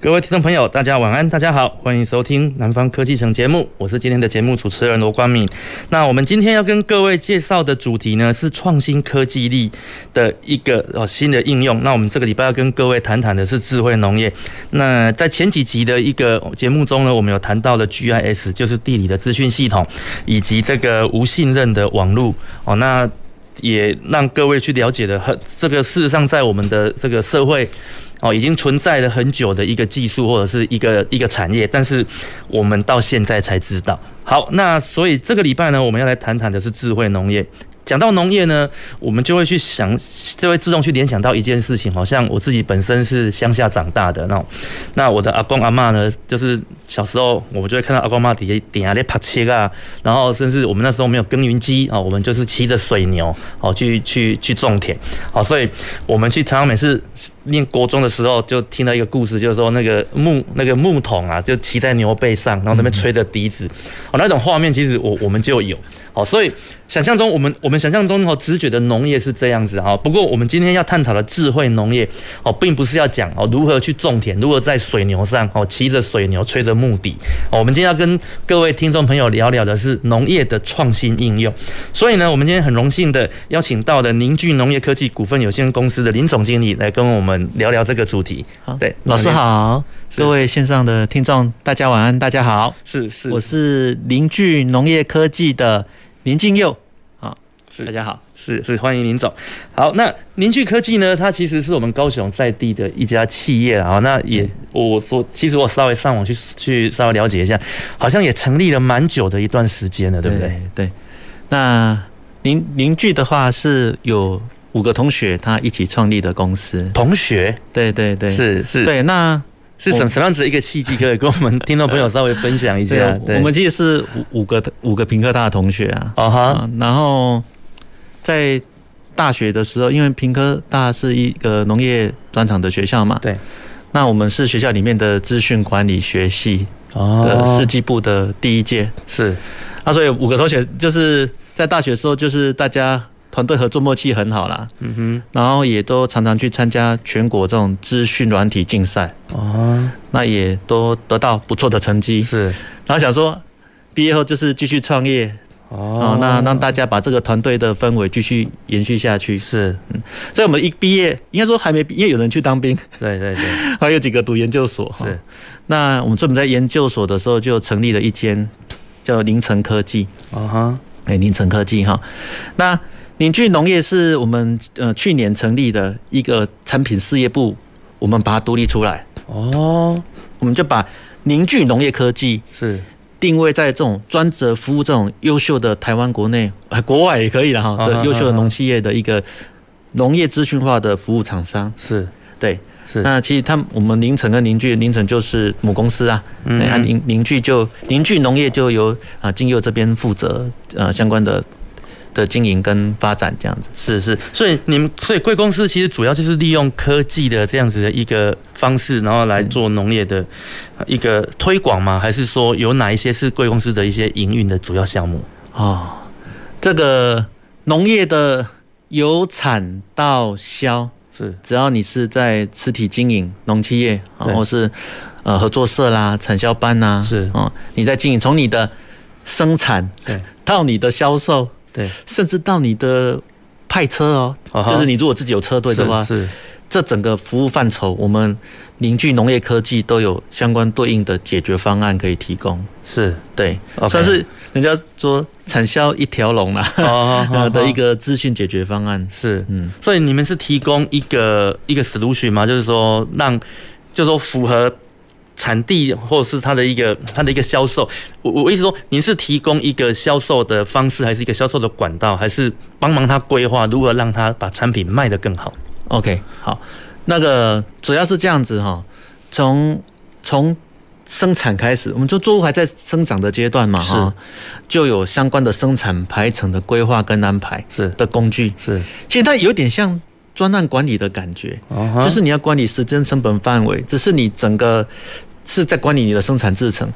各位听众朋友，大家晚安，大家好，欢迎收听南方科技城节目，我是今天的节目主持人罗光敏。那我们今天要跟各位介绍的主题呢，是创新科技力的一个哦新的应用。那我们这个礼拜要跟各位谈谈的是智慧农业。那在前几集的一个节目中呢，我们有谈到了 GIS，就是地理的资讯系统，以及这个无信任的网络哦。那也让各位去了解的很，这个事实上在我们的这个社会。哦，已经存在了很久的一个技术或者是一个一个产业，但是我们到现在才知道。好，那所以这个礼拜呢，我们要来谈谈的是智慧农业。讲到农业呢，我们就会去想，就会自动去联想到一件事情，好像我自己本身是乡下长大的那种，那我的阿公阿嬷呢，就是小时候我们就会看到阿公阿嬷底下点下咧拍切啊，然后甚至我们那时候没有耕耘机啊，我们就是骑着水牛哦去去去种田，好，所以我们去常常每次念国中的时候，就听到一个故事，就是说那个木那个木桶啊，就骑在牛背上，然后那边吹着笛子，哦，那种画面其实我我们就有，哦，所以。想象中，我们我们想象中哦，直觉的农业是这样子哈。不过，我们今天要探讨的智慧农业哦，并不是要讲哦如何去种田，如何在水牛上哦骑着水牛吹着木笛哦。我们今天要跟各位听众朋友聊聊的是农业的创新应用。所以呢，我们今天很荣幸的邀请到了凝聚农业科技股份有限公司的林总经理来跟我们聊聊这个主题。好，对，老师好，各位线上的听众大家晚安，大家好，是是，我是凝聚农业科技的。林敬佑，好，大家好，是是欢迎林总。好，那凝聚科技呢？它其实是我们高雄在地的一家企业啊。那也我说，其实我稍微上网去去稍微了解一下，好像也成立了蛮久的一段时间了，对不对？对。对那凝凝聚的话是有五个同学他一起创立的公司。同学？对对对，是是。对，那。是什什么样子的一个契机？可以跟我们听众朋友稍微分享一下。对，我们其实是五五个五个屏科大的同学啊。啊哈。然后在大学的时候，因为屏科大是一个农业专场的学校嘛。对。那我们是学校里面的资讯管理学系的设计部的第一届。是。啊，所以五个同学就是在大学的时候，就是大家。团队合作默契很好啦，嗯哼，然后也都常常去参加全国这种资讯软体竞赛，哦，那也都得到不错的成绩，是，然后想说毕业后就是继续创业，哦，那让大家把这个团队的氛围继续延续下去，是，嗯，所以我们一毕业，应该说还没毕业，有人去当兵，对对对，还有几个读研究所，是，那我们专门在研究所的时候就成立了一间叫凌晨科技，啊哈，哎，凌晨科技哈，那。凝聚农业是我们呃去年成立的一个产品事业部，我们把它独立出来。哦，我们就把凝聚农业科技是。定位在这种专责服务这种优秀的台湾国内、国外也可以的哈的优秀的农企业的一个农业资讯化的服务厂商。是。对。是。那其实他们我们凌晨跟凝聚凌晨就是母公司啊，嗯凝凝聚就凝聚农业就由啊金佑这边负责呃相关的。的经营跟发展这样子是是，所以你们所以贵公司其实主要就是利用科技的这样子的一个方式，然后来做农业的一个推广吗？还是说有哪一些是贵公司的一些营运的主要项目？哦，这个农业的由产到销是，只要你是在实体经营农企业然后是呃合作社啦、产销班呐，是啊，你在经营从你的生产对到你的销售。对，甚至到你的派车哦，就是你如果自己有车队的话，是这整个服务范畴，我们凝聚农业科技都有相关对应的解决方案可以提供。是对，算是人家说产销一条龙啦，的一个资讯解决方案。是，嗯，所以你们是提供一个一个 solution 吗？就是说让，就是说符合。产地或者是它的一个它的一个销售，我我意思说，您是提供一个销售的方式，还是一个销售的管道，还是帮忙他规划如何让他把产品卖得更好？OK，好，那个主要是这样子哈，从从生产开始，我们说作物还在生长的阶段嘛，哈，就有相关的生产排程的规划跟安排是。的工具。是，其实它有点像专案管理的感觉，就是你要管理时间成本范围，只是你整个是在管理你的生产制程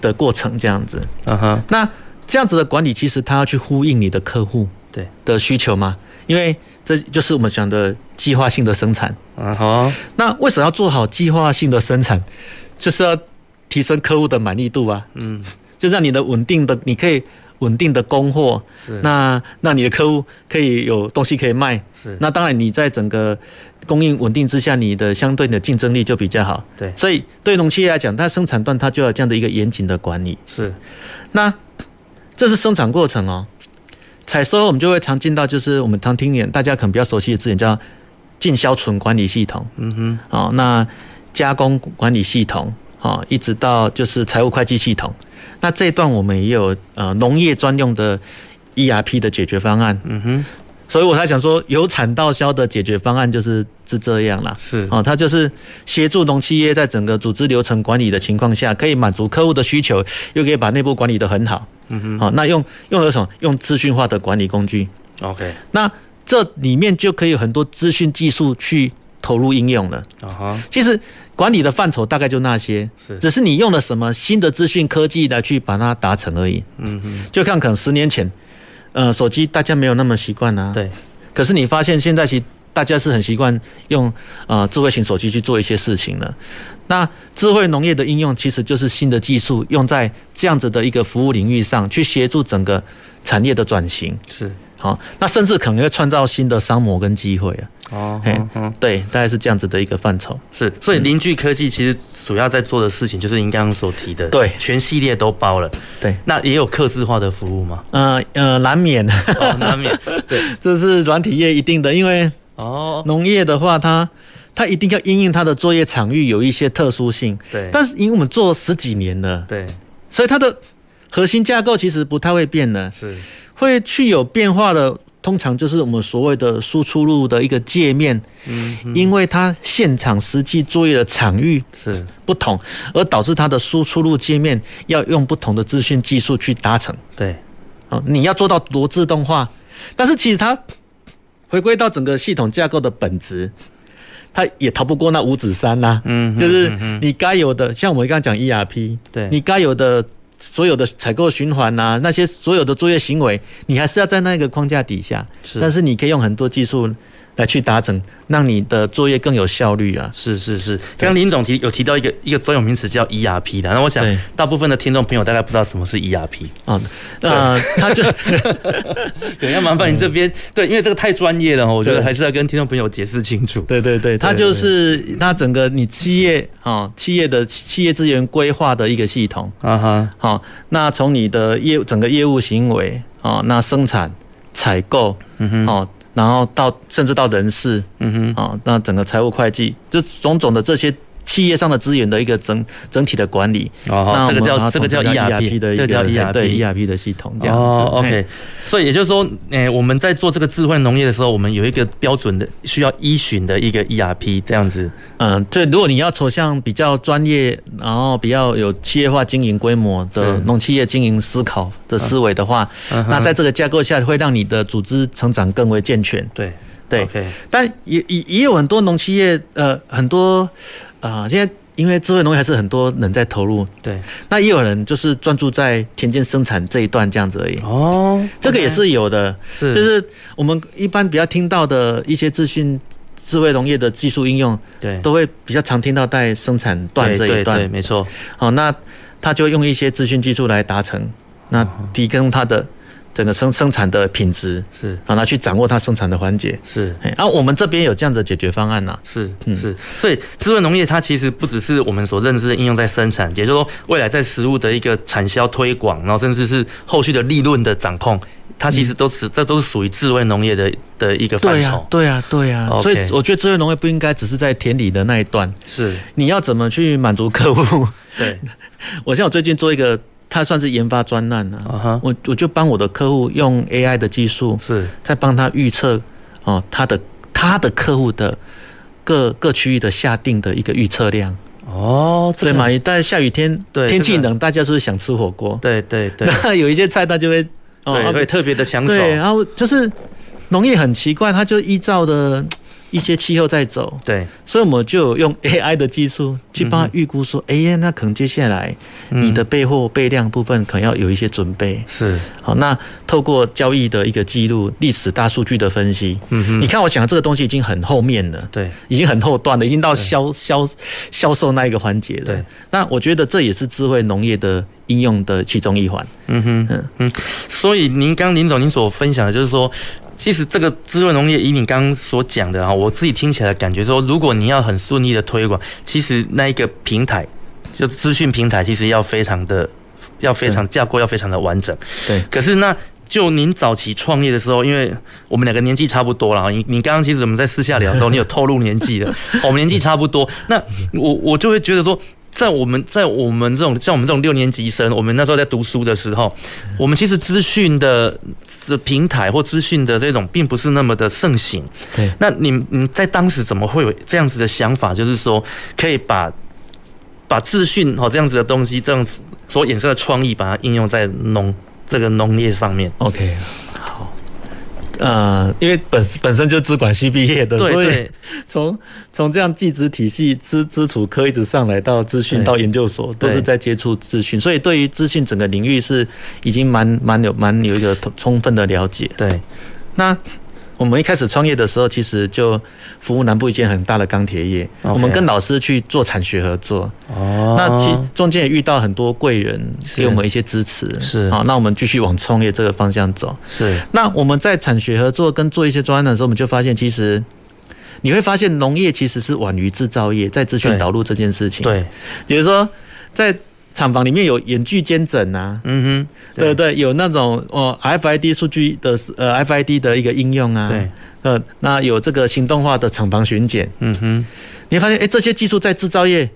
的过程这样子，嗯哼，那这样子的管理其实它要去呼应你的客户对。的需求嘛，因为这就是我们讲的计划性的生产，嗯哼，那为什么要做好计划性的生产？就是要提升客户的满意度啊，嗯，就让你的稳定的，你可以稳定的供货，是，那那你的客户可以有东西可以卖，是，那当然你在整个供应稳定之下，你的相对的竞争力就比较好，对，所以对农企业来讲，它生产端它就要这样的一个严谨的管理，是，那这是生产过程哦，采收我们就会常见到，就是我们常听见大家可能比较熟悉的字眼叫进销存管理系统，嗯哼，哦，那。加工管理系统，哦，一直到就是财务会计系统。那这一段我们也有呃农业专用的 ERP 的解决方案。嗯哼，所以我才想说，由产到销的解决方案就是是这样啦。是啊，它就是协助农企业在整个组织流程管理的情况下，可以满足客户的需求，又可以把内部管理得很好。嗯哼，好，那用用了什么？用资讯化的管理工具。OK，那这里面就可以有很多资讯技术去投入应用了。啊哈，其实。管理的范畴大概就那些，是，只是你用了什么新的资讯科技来去把它达成而已。嗯哼，就看可能十年前，呃，手机大家没有那么习惯啊。对。可是你发现现在其实大家是很习惯用呃智慧型手机去做一些事情了。那智慧农业的应用其实就是新的技术用在这样子的一个服务领域上去协助整个产业的转型。是。好，那甚至可能会创造新的商模跟机会啊。哦，嗯嗯，对，大概是这样子的一个范畴。是，所以邻聚科技其实主要在做的事情，就是您刚刚所提的，对，全系列都包了。对，那也有客制化的服务吗？呃呃，难免，难免。对，这是软体业一定的，因为哦，农业的话，它它一定要因应它的作业场域有一些特殊性。对，但是因为我们做十几年了，对，所以它的核心架构其实不太会变的，是会去有变化的。通常就是我们所谓的输出入的一个界面，嗯，因为它现场实际作业的场域是不同，而导致它的输出入界面要用不同的资讯技术去达成。对，哦，你要做到多自动化，但是其实它回归到整个系统架构的本质，它也逃不过那五指山呐。嗯，就是你该有的，像我们刚刚讲 ERP，对，你该有的。所有的采购循环呐，那些所有的作业行为，你还是要在那个框架底下。是，但是你可以用很多技术来去达成，让你的作业更有效率啊！是是是，刚刚林总提有提到一个一个专有名词叫 ERP 的，那我想大部分的听众朋友大概不知道什么是 ERP 啊，那，他就 可能要麻烦你这边 对，因为这个太专业了，我觉得还是要跟听众朋友解释清楚。对对对，它就是它整个你企业啊企业的企业资源规划的一个系统。啊哈，好，那从你的业整个业务行为啊，那生产采购嗯哼。哦。然后到甚至到人事，嗯哼，啊，那整个财务会计，就种种的这些企业上的资源的一个整整体的管理，哦，这个叫这个叫 ERP 的一个叫 ERP 对 ERP 的系统，这样哦，OK，所以也就是说，诶，我们在做这个智慧农业的时候，我们有一个标准的需要依循的一个 ERP 这样子，嗯，对，如果你要走向比较专业，然后比较有企业化经营规模的农企业经营思考。的思维的话，那在这个架构下会让你的组织成长更为健全。对。对，okay. 但也也也有很多农企业，呃，很多啊、呃，现在因为智慧农业还是很多人在投入。对，那也有人就是专注在田间生产这一段这样子而已。哦这个也是有的，是就是我们一般比较听到的一些资讯智慧农业的技术应用，对，都会比较常听到在生产段这一段。对，对，对，没错。好，那他就用一些资讯技术来达成。那提供他的整个生生产的品质是，让它去掌握它生产的环节是。然后我们这边有这样的解决方案呐，是，嗯是。所以智慧农业它其实不只是我们所认知的应用在生产，也就是说未来在食物的一个产销推广，然后甚至是后续的利润的掌控，它其实都是这都是属于智慧农业的的一个范畴。对啊，对啊，对啊。所以我觉得智慧农业不应该只是在田里的那一段，是。你要怎么去满足客户？对。我像我最近做一个。他算是研发专案呢，我我就帮我的客户用 AI 的技术，是在帮他预测哦，他的他的客户的各各区域的下定的一个预测量哦，对嘛？一旦下雨天，对，天气冷，大家是不是想吃火锅？对对对。那有一些菜，它就会，对，会特别的抢手。对，然后就是农业很奇怪，它就依照的。一些气候在走，对，所以我们就用 AI 的技术去帮他预估说，哎、嗯、呀，那可能接下来你的备货备量部分可能要有一些准备。是，好，那透过交易的一个记录、历史大数据的分析，嗯哼，你看，我想这个东西已经很后面了，对，已经很后段了，已经到销销销售那一个环节了。对，那我觉得这也是智慧农业的应用的其中一环。嗯哼，嗯。嗯，所以您刚林总您所分享的就是说。其实这个滋润农业，以你刚刚所讲的哈，我自己听起来感觉说，如果你要很顺利的推广，其实那一个平台，就资讯平台，其实要非常的，要非常架构要非常的完整。对。可是那就您早期创业的时候，因为我们两个年纪差不多了啊，你你刚刚其实我们在私下聊的时候，你有透露年纪的，我们年纪差不多，那我我就会觉得说。在我们在我们这种像我们这种六年级生，我们那时候在读书的时候，我们其实资讯的平台或资讯的这种并不是那么的盛行。对，那你你在当时怎么会有这样子的想法？就是说可以把把资讯哦这样子的东西，这样子所衍生的创意，把它应用在农这个农业上面。OK。呃，因为本本身就资管系毕业的，所以 从从这样技职体系资资础科一直上来到资讯到研究所，都是在接触资讯，所以对于资讯整个领域是已经蛮蛮有蛮有一个充分的了解。对，那。我们一开始创业的时候，其实就服务南部一间很大的钢铁业。我们跟老师去做产学合作。哦。那其中间也遇到很多贵人，给我们一些支持。是。好，那我们继续往创业这个方向走。是。那我们在产学合作跟做一些专案的时候，我们就发现，其实你会发现农业其实是晚于制造业在资讯导入这件事情。对。比如说在。厂房里面有远距监诊呐，嗯哼，对。对，有那种哦 RFID 数据的呃 RFID 的一个应用啊，对，呃，那有这个行动化的厂房巡检，嗯哼，你会发现哎，这些技术在制造业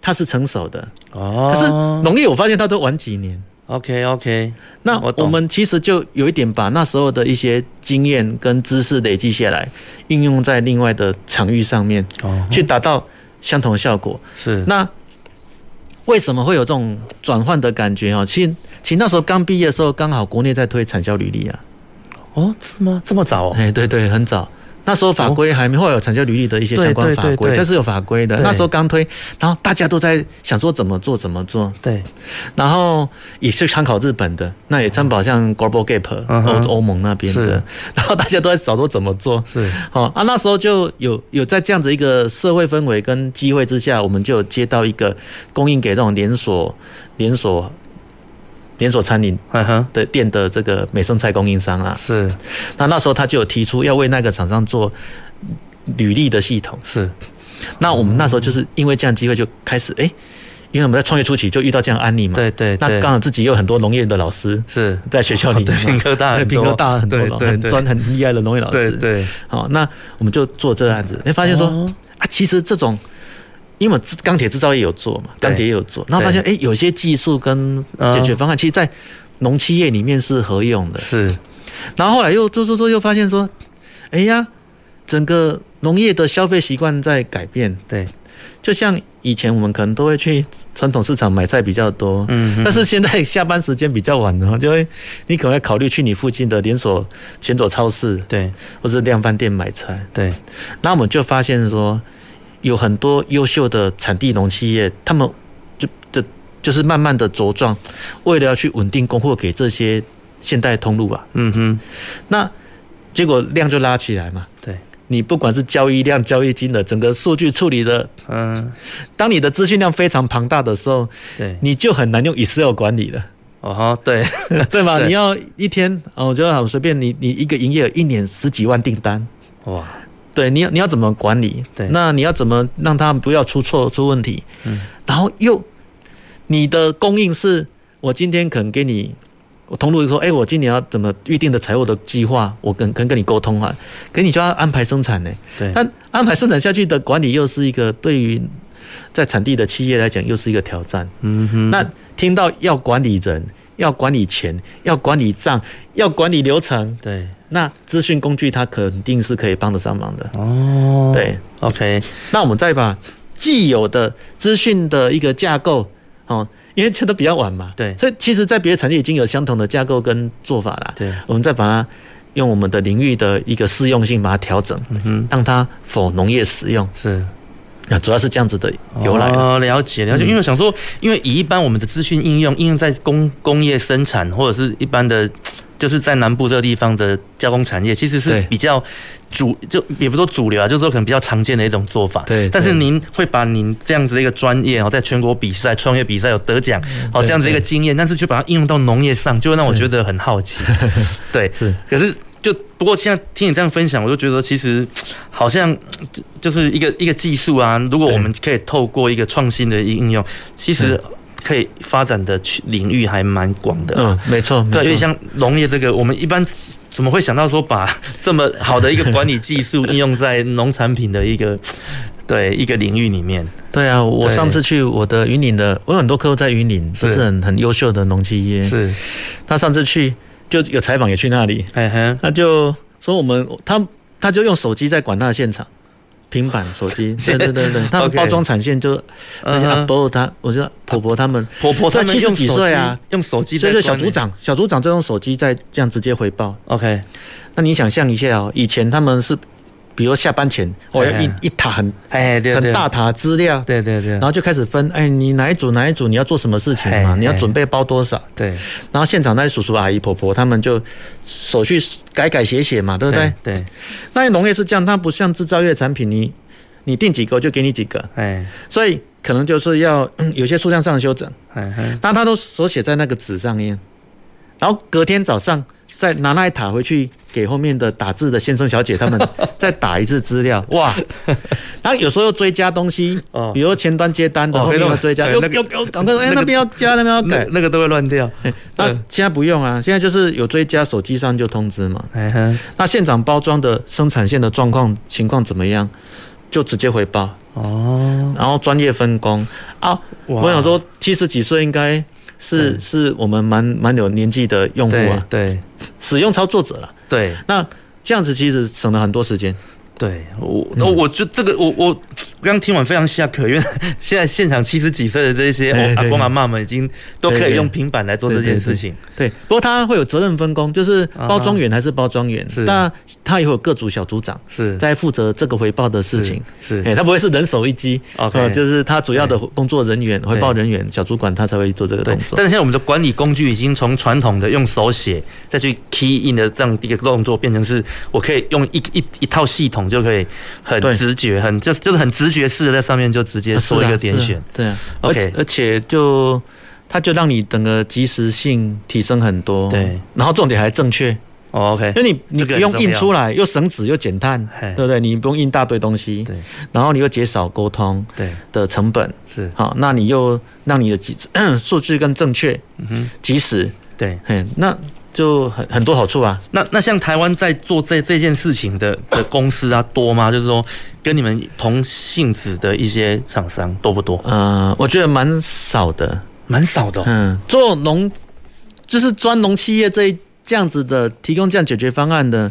它是成熟的。哦，可是农业我发现它都晚几年。OK OK，那我们其实就有一点把那时候的一些经验跟知识累积下来，应用在另外的场域上面，哦，去达到相同的效果。是。那。为什么会有这种转换的感觉啊？其实，其实那时候刚毕业的时候，刚好国内在推产销履历啊。哦，是吗？这么早？哎，对对，很早。那时候法规还没会有产销履历的一些相关法规，这是有法规的。那时候刚推，然后大家都在想说怎么做怎么做。对。然后也是参考日本的，那也参考像 Global Gap 欧欧盟那边的。然后大家都在找说怎么做。是。好啊，那时候就有有在这样子一个社会氛围跟机会之下，我们就接到一个供应给这种连锁连锁。连锁餐饮的店的这个美生菜供应商啊，是，那那时候他就有提出要为那个厂商做履历的系统，是，那我们那时候就是因为这样机会就开始，哎、欸，因为我们在创业初期就遇到这样案例嘛，对对，那刚好自己有很多农业的老师是。在学校里面，品科大，品科大很多很专很厉害的农业老师，对对，好，那我们就做这个案子，哎，发现说啊，其实这种。因为钢铁制造业有做嘛，钢铁也有做，然后发现哎、欸，有些技术跟解决方案，其实，在农企业里面是合用的。是，然后后来又做做做，又发现说，哎呀，整个农业的消费习惯在改变。对，就像以前我们可能都会去传统市场买菜比较多，嗯，但是现在下班时间比较晚了，就会你可能会考虑去你附近的连锁连锁超市，对，或者量贩店买菜。对，那我们就发现说。有很多优秀的产地农企业，他们就的就是慢慢的茁壮，为了要去稳定供货给这些现代通路啊，嗯哼，那结果量就拉起来嘛。对，你不管是交易量、交易金额，整个数据处理的，嗯，当你的资讯量非常庞大的时候，对，你就很难用 Excel 管理了。哦，对，对嘛？你要一天，哦，我觉得好随便，你你一个营业额一年十几万订单，哇。对，你要你要怎么管理？对，那你要怎么让他不要出错出问题？嗯，然后又你的供应是，我今天可能给你，我通路说，哎，我今年要怎么预定的财务的计划，我跟跟跟你沟通啊，可你就要安排生产呢。对，但安排生产下去的管理又是一个对于在产地的企业来讲又是一个挑战。嗯哼，那听到要管理人，要管理钱，要管理账，要管理流程，对。那资讯工具它肯定是可以帮得上忙的哦。对，OK。那我们再把既有的资讯的一个架构哦，因为这都比较晚嘛，对，所以其实在别的产业已经有相同的架构跟做法了，对，我们再把它用我们的领域的一个适用性把它调整，嗯哼，让它否农业使用是。那主要是这样子的由来哦，了解了解。因为我想说，因为以一般我们的资讯应用应用在工工业生产或者是一般的，就是在南部这个地方的加工产业，其实是比较主，就也不说主流啊，就是说可能比较常见的一种做法。对。但是您会把您这样子的一个专业哦，在全国比赛、创业比赛有得奖 哦，这样子一个经验，但是就把它应用到农业上，就会让我觉得很好奇。对，是。可是。就不过现在听你这样分享，我就觉得其实 好像 就是一个一个技术啊。如果我们可以透过一个创新的应用，其实可以发展的领域还蛮广的。嗯，没错。对，因为像农业这个，我们一般怎么会想到说把 这么好的一个管理技术应用在农产品的一个 对一个领域里面？对啊，我上次去我的云岭的，我有很多客户在云岭，都是很很优秀的农企业。是，他上次去。就有采访也去那里，他就说我们他他就用手机在管他的现场，平板手机，对对对对，他们包装产线就那些阿伯他，我觉得婆婆他们 婆婆他们七十几岁啊，用手机，所以说小组长小组长就用手机在这样直接回报。OK，那你想象一下哦，以前他们是。比如下班前，我要一一沓很哎，很大沓资料，对对对，然后就开始分，哎，你哪一组哪一组，你要做什么事情嘛？你要准备包多少？对，然后现场那些叔叔阿姨婆婆他们就手续改改写写嘛，对不对？对。那农业是这样，它不像制造业产品，你你定几个就给你几个，哎，所以可能就是要有些数量上的修整，但他都手写在那个纸上面，然后隔天早上。再拿那一沓回去给后面的打字的先生小姐他们 再打一次资料，哇！然后有时候又追加东西，比如前端接单的后面要追加，又又又赶快哎那边要加那边要改，那个都会乱掉。那现在不用啊，现在就是有追加，手机上就通知嘛。那现场包装的生产线的状况情况怎么样，就直接回报哦。然后专业分工啊，我想说七十几岁应该。是是我们蛮蛮有年纪的用户啊，对，使用操作者了，对，那这样子其实省了很多时间。对我，那我就这个，我我刚听完非常下课，因为 现在现场七十几岁的这些阿公阿嬷们已经都可以用平板来做这件事情。对，不过他会有责任分工，就是包装员还是包装员，那他也会有各组小组长是在负责这个回报的事情。是，他不会是人手一机，OK，就是他主要的工作人员、回报人员、小主管他才会做这个动作。但是现在我们的管理工具已经从传统的用手写再去 key in 的这样一个动作，变成是我可以用一一一套系统。就可以很直觉，很就是就是很直觉式的在上面就直接做一个点选，对啊，OK，而且就它就让你整个及时性提升很多，对，然后重点还正确，OK，因为你你不用印出来，又省纸又减碳，对不对？你不用印大堆东西，对，然后你又减少沟通对。的成本，是。好，那你又让你的即 数据更正确，嗯哼，及时，对，嘿那。就很很多好处啊。那那像台湾在做这这件事情的的公司啊多吗？就是说跟你们同性质的一些厂商多不多？嗯、呃，我觉得蛮少的，蛮少的、哦。嗯，做农就是专农企业这一这样子的提供这样解决方案的，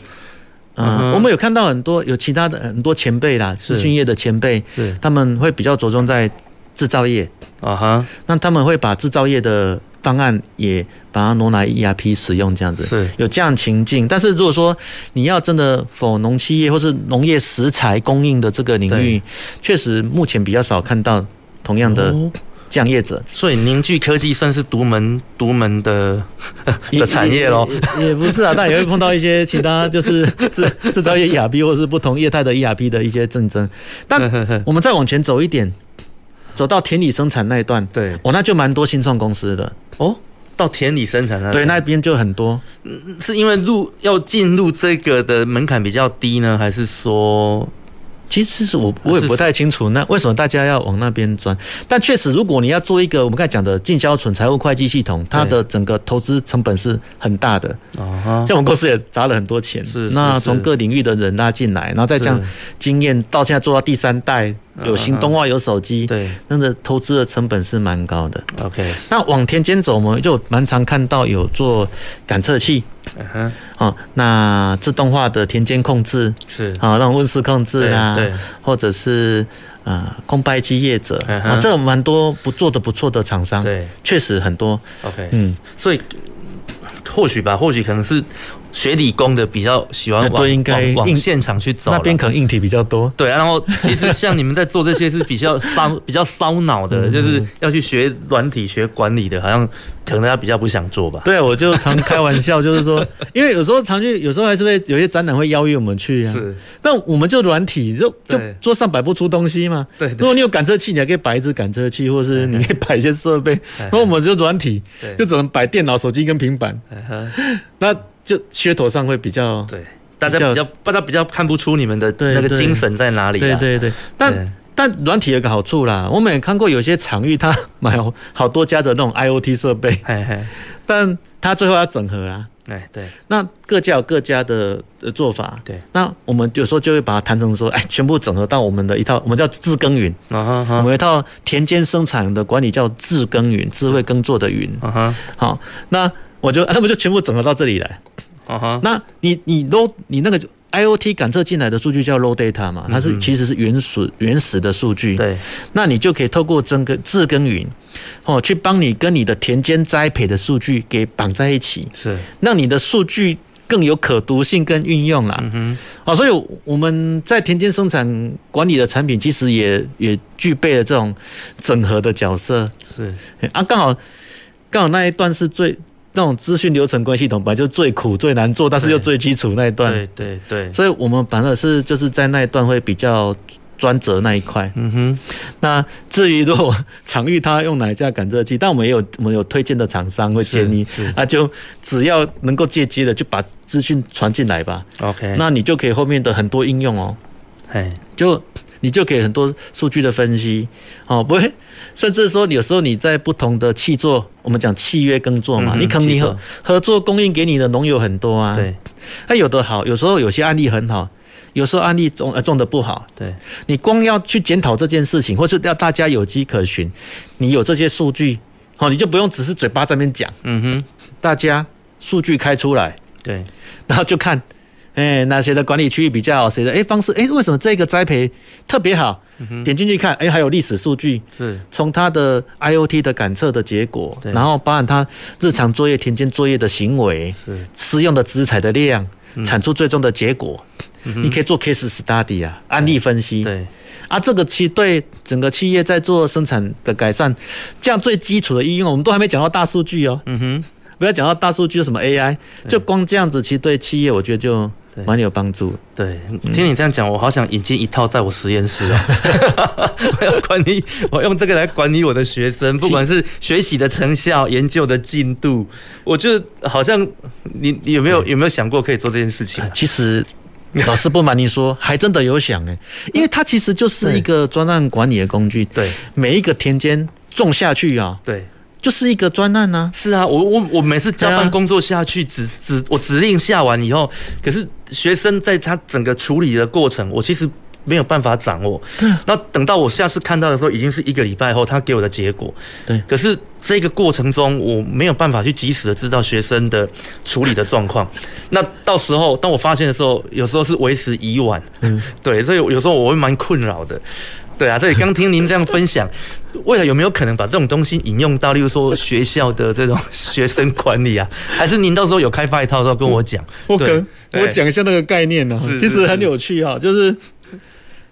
呃、嗯，我们有看到很多有其他的很多前辈啦，资讯业的前辈是他们会比较着重在制造业啊哈，那他们会把制造业的。方案也把它挪来 ERP 使用，这样子是有这样情境。但是如果说你要真的否农企业或是农业食材供应的这个领域，确实目前比较少看到同样的这样业者。所以凝聚科技算是独门独门的 的产业喽。也不是啊，但也会碰到一些其他就是 制制造业 ERP 或是不同业态的 ERP 的一些竞争。但 我们再往前走一点。走到田里生产那一段，对，哦，那就蛮多新创公司的哦。到田里生产那对那边就很多，嗯，是因为入要进入这个的门槛比较低呢，还是说？其实是我我也不太清楚，那为什么大家要往那边钻？但确实，如果你要做一个我们刚才讲的进销存财务会计系统，它的整个投资成本是很大的。像我们公司也砸了很多钱，是那从各领域的人拉进来，然后再这样经验到现在做到第三代，有行动化，有手机，对，那个投资的成本是蛮高的。OK，那往田间走，我们就蛮常看到有做感测器。嗯哼，哦，那自动化的田间控制。是。啊，那种温室控制啊，对，或者是呃空白机业者。啊，这蛮多不做的不错的厂商，对，确实很多。OK，嗯，所以或许吧，或许可能是。学理工的比较喜欢往应该往现场去走，那边可能硬体比较多。对，然后其实像你们在做这些是比较烧、比较烧脑的，就是要去学软体、学管理的，好像可能大家比较不想做吧。对，我就常开玩笑，就是说，因为有时候常去，有时候还是会有些展览会邀约我们去啊。是，那我们就软体就就桌上摆不出东西嘛。对，如果你有感测器，你还可以摆一支感测器，或者是你可以摆一些设备。然后我们就软体，就只能摆电脑、手机跟平板。那。就噱头上会比较对，大家比较大家比较看不出你们的那个精神在哪里。对对对，但但软体有个好处啦，我们也看过有些场域，它买好多家的那种 IoT 设备，但它最后要整合啦。哎，对，那各家有各家的呃做法。对，那我们有时候就会把它谈成说，哎，全部整合到我们的一套，我们叫智耕云。我们一套田间生产的管理叫智耕云，智慧耕作的云。好，那。我就 他们就全部整合到这里来，啊哈，那你你 low 你那个 IoT 感测进来的数据叫 low data 嘛，它是其实是原始原始的数据，对，那你就可以透过整个智耕云，哦，去帮你跟你的田间栽培的数据给绑在一起，是，让你的数据更有可读性跟运用啦，嗯哼，哦，所以我们在田间生产管理的产品其实也也具备了这种整合的角色，是，啊，刚好刚好那一段是最。那种资讯流程关系统本来就最苦最难做，但是又最基础那一段。对对对。所以我们反而是就是在那一段会比较专责那一块。嗯哼。那至于如果场域他用哪一家感测器，但我们也有我们有推荐的厂商会建议，那就只要能够借机的就把资讯传进来吧。OK。那你就可以后面的很多应用哦。嘿。就。你就可以很多数据的分析，哦，不会，甚至说有时候你在不同的契作，我们讲契约耕作嘛，你可能你合合作供应给你的农友很多啊，对，那有的好，有时候有些案例很好，有时候案例种呃种的不好，对，你光要去检讨这件事情，或是要大家有迹可循，你有这些数据，好，你就不用只是嘴巴在那边讲，嗯哼，大家数据开出来，对，然后就看。哎，哪些的管理区域比较好？谁的哎方式？哎，为什么这个栽培特别好？点进去看，哎，还有历史数据，是从它的 IoT 的感测的结果，然后包含它日常作业、田间作业的行为，是施用的资材的量，产出最终的结果，你可以做 case study 啊，案例分析。对啊，这个其实对整个企业在做生产的改善，这样最基础的应用，我们都还没讲到大数据哦。嗯哼，不要讲到大数据什么 AI，就光这样子，其实对企业我觉得就。蛮有帮助。对，听你这样讲，我好想引进一套在我实验室啊！我要管理，我用这个来管理我的学生，不管是学习的成效、研究的进度，我觉得好像你你有没有有没有想过可以做这件事情？其实老师不瞒你说，还真的有想哎，因为它其实就是一个专案管理的工具。对，每一个田间种下去啊，对。就是一个专案呢，是啊，我我我每次交办工作下去，指指我指令下完以后，可是学生在他整个处理的过程，我其实没有办法掌握。对，那等到我下次看到的时候，已经是一个礼拜后，他给我的结果。对，可是这个过程中，我没有办法去及时的知道学生的处理的状况。那到时候当我发现的时候，有时候是为时已晚。嗯，对，所以有时候我会蛮困扰的。对啊，这里刚听您这样分享，未来有没有可能把这种东西引用到，例如说学校的这种学生管理啊？还是您到时候有开发一套的时候跟我讲？我跟我讲一下那个概念呢，其实很有趣哈，就是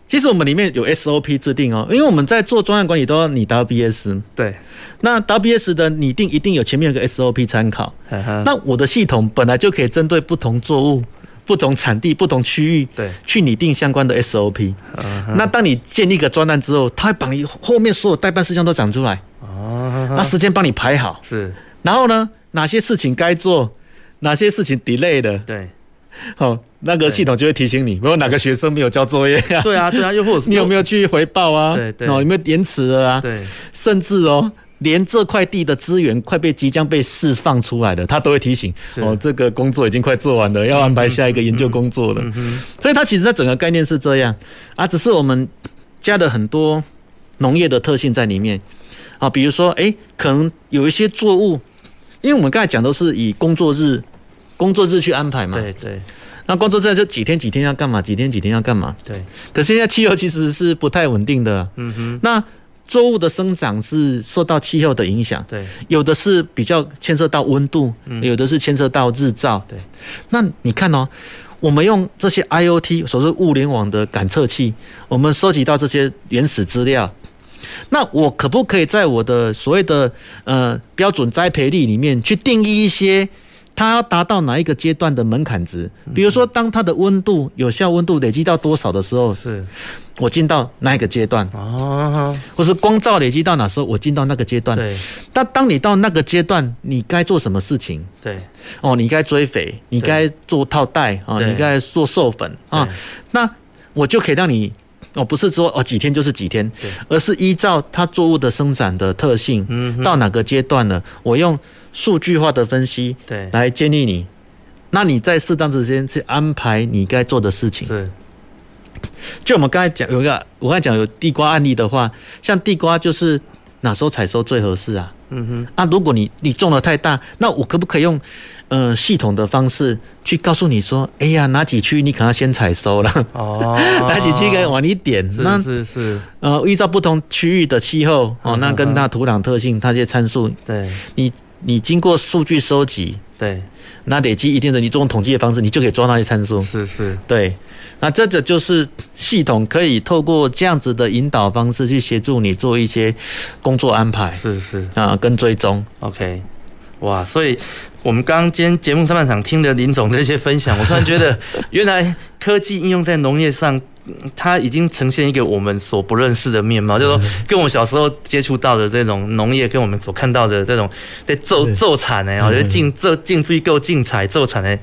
其实我们里面有 SOP 制定哦，因为我们在做专案管理都要拟 WBS，对，那 WBS 的拟定一定有前面有个 SOP 参考，那我的系统本来就可以针对不同作物。不同产地、不同区域，对，去拟定相关的 SOP。那当你建立一个专案之后，它会把你后面所有待办事项都讲出来。哦，那时间帮你排好。是。然后呢，哪些事情该做，哪些事情 delay 的，对。好，那个系统就会提醒你，没有哪个学生没有交作业呀？对啊，对啊，又或者 你有没有去回报啊？对对。哦，有没有延迟了啊？对。甚至哦。连这块地的资源快被即将被释放出来的，他都会提醒哦，这个工作已经快做完了，要安排下一个研究工作了。所以它其实它整个概念是这样啊，只是我们加了很多农业的特性在里面啊，比如说哎，可能有一些作物，因为我们刚才讲都是以工作日工作日去安排嘛。对对。那工作日这几天几天要干嘛？几天几天要干嘛？对。可现在气候其实是不太稳定的。嗯哼。那作物的生长是受到气候的影响。对。有的是比较牵涉到温度，有的是牵涉到日照。对。那你看哦，我们用这些 IoT，所谓物联网的感测器，我们收集到这些原始资料。那我可不可以在我的所谓的呃标准栽培率里面去定义一些？它要达到哪一个阶段的门槛值？比如说，当它的温度有效温度累积到多少的时候，是我进到那一个阶段哦，或是光照累积到哪时候，我进到那个阶段。对。但当你到那个阶段，你该做什么事情？对。哦，你该追肥，你该做套袋啊，你该做授粉啊。那我就可以让你哦，不是说哦几天就是几天，而是依照它作物的生长的特性，嗯，到哪个阶段了？我用。数据化的分析，对，来建议你，那你在适当的时间去安排你该做的事情。对，就我们刚才讲有一个，我刚才讲有地瓜案例的话，像地瓜就是哪时候采收最合适啊？嗯哼。那如果你你种的太大，那我可不可以用呃系统的方式去告诉你说，哎呀，哪几区你可能要先采收了？哦。哪几区可以晚一点？是是是。呃，依照不同区域的气候哦，那跟它土壤特性，它这些参数，对你。你经过数据收集，对，那累积一定的，你这种统计的方式，你就可以抓那些参数。是是，对，那这个就是系统可以透过这样子的引导方式去协助你做一些工作安排。是是啊，跟追踪。OK，哇，所以我们刚刚今天节目上半场听的林总这些分享，我突然觉得 原来科技应用在农业上。它已经呈现一个我们所不认识的面貌，就是说，跟我小时候接触到的这种农业，跟我们所看到的这种在做做产呢，我觉得进这进追购进采做产呢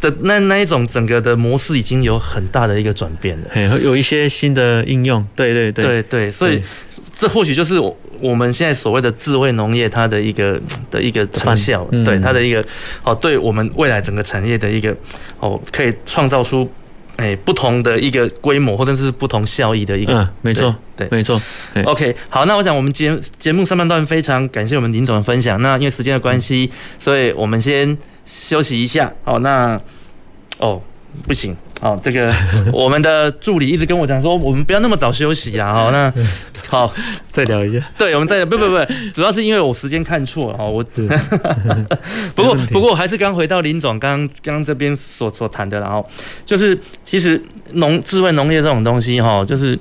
的那那一种整个的模式已经有很大的一个转变了，有一些新的应用，对对对。对对，所以这或许就是我们现在所谓的智慧农业它的一个的一个成效，对它的一个哦，对我们未来整个产业的一个哦，可以创造出。哎，不同的一个规模，或者是不同效益的一个，嗯，没错，对，没错。OK，好，那我想我们节节目上半段非常感谢我们林总的分享。那因为时间的关系，所以我们先休息一下。好，那哦，不行。好，这个我们的助理一直跟我讲说，我们不要那么早休息啊。好，那 好，再聊一下。对，我们再聊。不不不，主要是因为我时间看错了哈。我 不过不过我还是刚回到林总刚刚这边所所谈的，然后就是其实农智慧农业这种东西哈，就是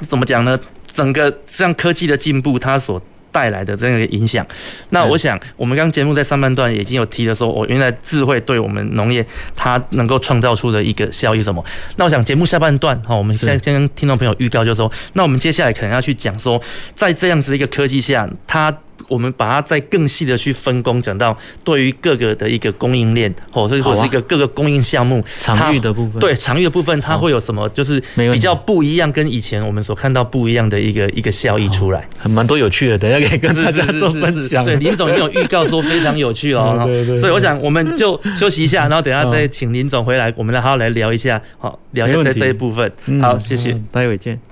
怎么讲呢？整个像科技的进步，它所带来的这样一个影响，那我想我们刚节目在上半段已经有提了，说我原来智慧对我们农业它能够创造出的一个效益什么？那我想节目下半段哈，我们现在先跟听众朋友预告，就是说，那我们接下来可能要去讲说，在这样子一个科技下，它。我们把它再更细的去分工，讲到对于各个的一个供应链，或者或者是一个各个供应项目，场域的部分，对场域的部分，它会有什么就是比较不一样，跟以前我们所看到不一样的一个一个效益出来，很蛮多有趣的，等一下可以跟大家做分享。对，林总已经有预告说非常有趣哦，所以我想我们就休息一下，然后等下再请林总回来，我们来好好来聊一下，好聊一下在这一部分。好，谢谢，待会见。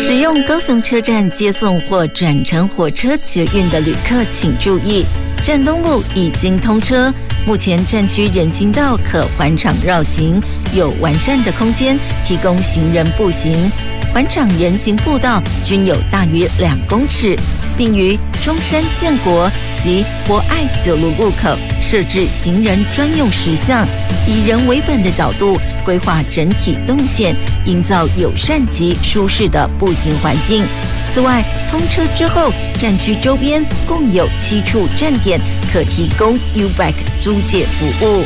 从高雄车站接送或转乘火车捷运的旅客请注意，站东路已经通车。目前站区人行道可环场绕行，有完善的空间提供行人步行。环场人行步道均有大约两公尺，并于中山建国及博爱九路路口设置行人专用石像，以人为本的角度规划整体动线，营造友善及舒适的步行环境。此外，通车之后，站区周边共有七处站点可提供 U-Bike 租借服务。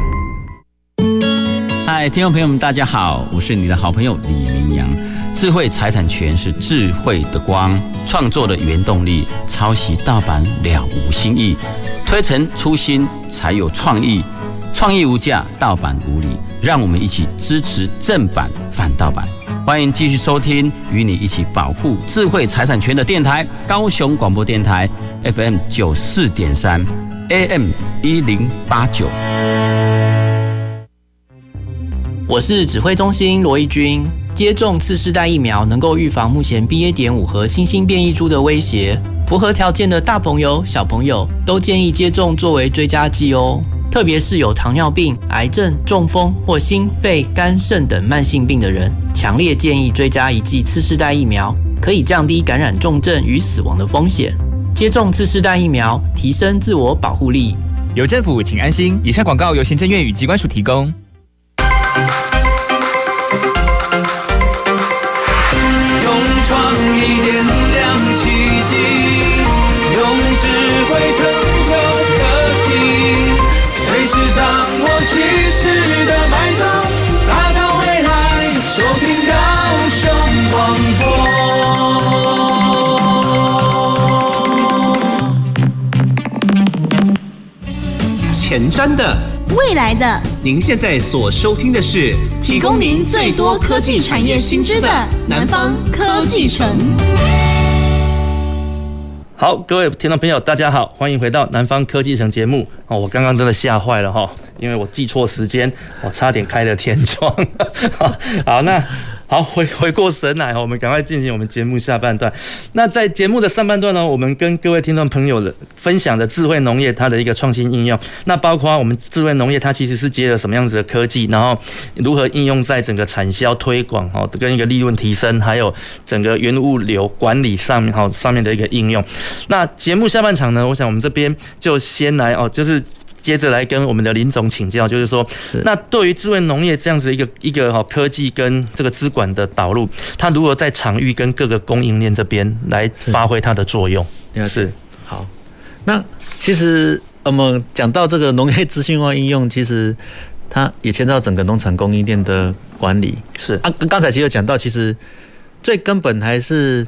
嗨，听众朋友们，大家好，我是你的好朋友李明阳。智慧财产权是智慧的光，创作的原动力。抄袭盗版了无新意，推陈出新才有创意。创意无价，盗版无理。让我们一起支持正版，反盗版。欢迎继续收听，与你一起保护智慧财产权的电台——高雄广播电台 FM 九四点三，AM 一零八九。我是指挥中心罗一军。接种次世代疫苗能够预防目前 BA. 点五和新兴变异株的威胁。符合条件的大朋友、小朋友都建议接种作为追加剂哦。特别是有糖尿病、癌症、中风或心肺肝肾等慢性病的人，强烈建议追加一剂次世代疫苗，可以降低感染重症与死亡的风险。接种次世代疫苗，提升自我保护力。有政府，请安心。以上广告由行政院与机关署提供。用创意点亮奇迹，用智慧成就科技，随时掌握趋势的脉动，打造未来，收听高声广播。前瞻的。未来的，您现在所收听的是提供您最多科技产业新知的南方科技城。好，各位听众朋友，大家好，欢迎回到南方科技城节目。哦，我刚刚真的吓坏了哈，因为我记错时间，我差点开了天窗。好，那。好，回回过神来，我们赶快进行我们节目下半段。那在节目的上半段呢，我们跟各位听众朋友的分享的智慧农业它的一个创新应用，那包括我们智慧农业它其实是接了什么样子的科技，然后如何应用在整个产销推广哦，跟一个利润提升，还有整个原物流管理上面哈上面的一个应用。那节目下半场呢，我想我们这边就先来哦，就是。接着来跟我们的林总请教，就是说，那对于智慧农业这样子一个一个哈科技跟这个资管的导入，它如何在场域跟各个供应链这边来发挥它的作用？是，是好。那其实我们讲到这个农业资讯化应用，其实它也牵涉到整个农产供应链的管理。是啊，刚才其实有讲到，其实最根本还是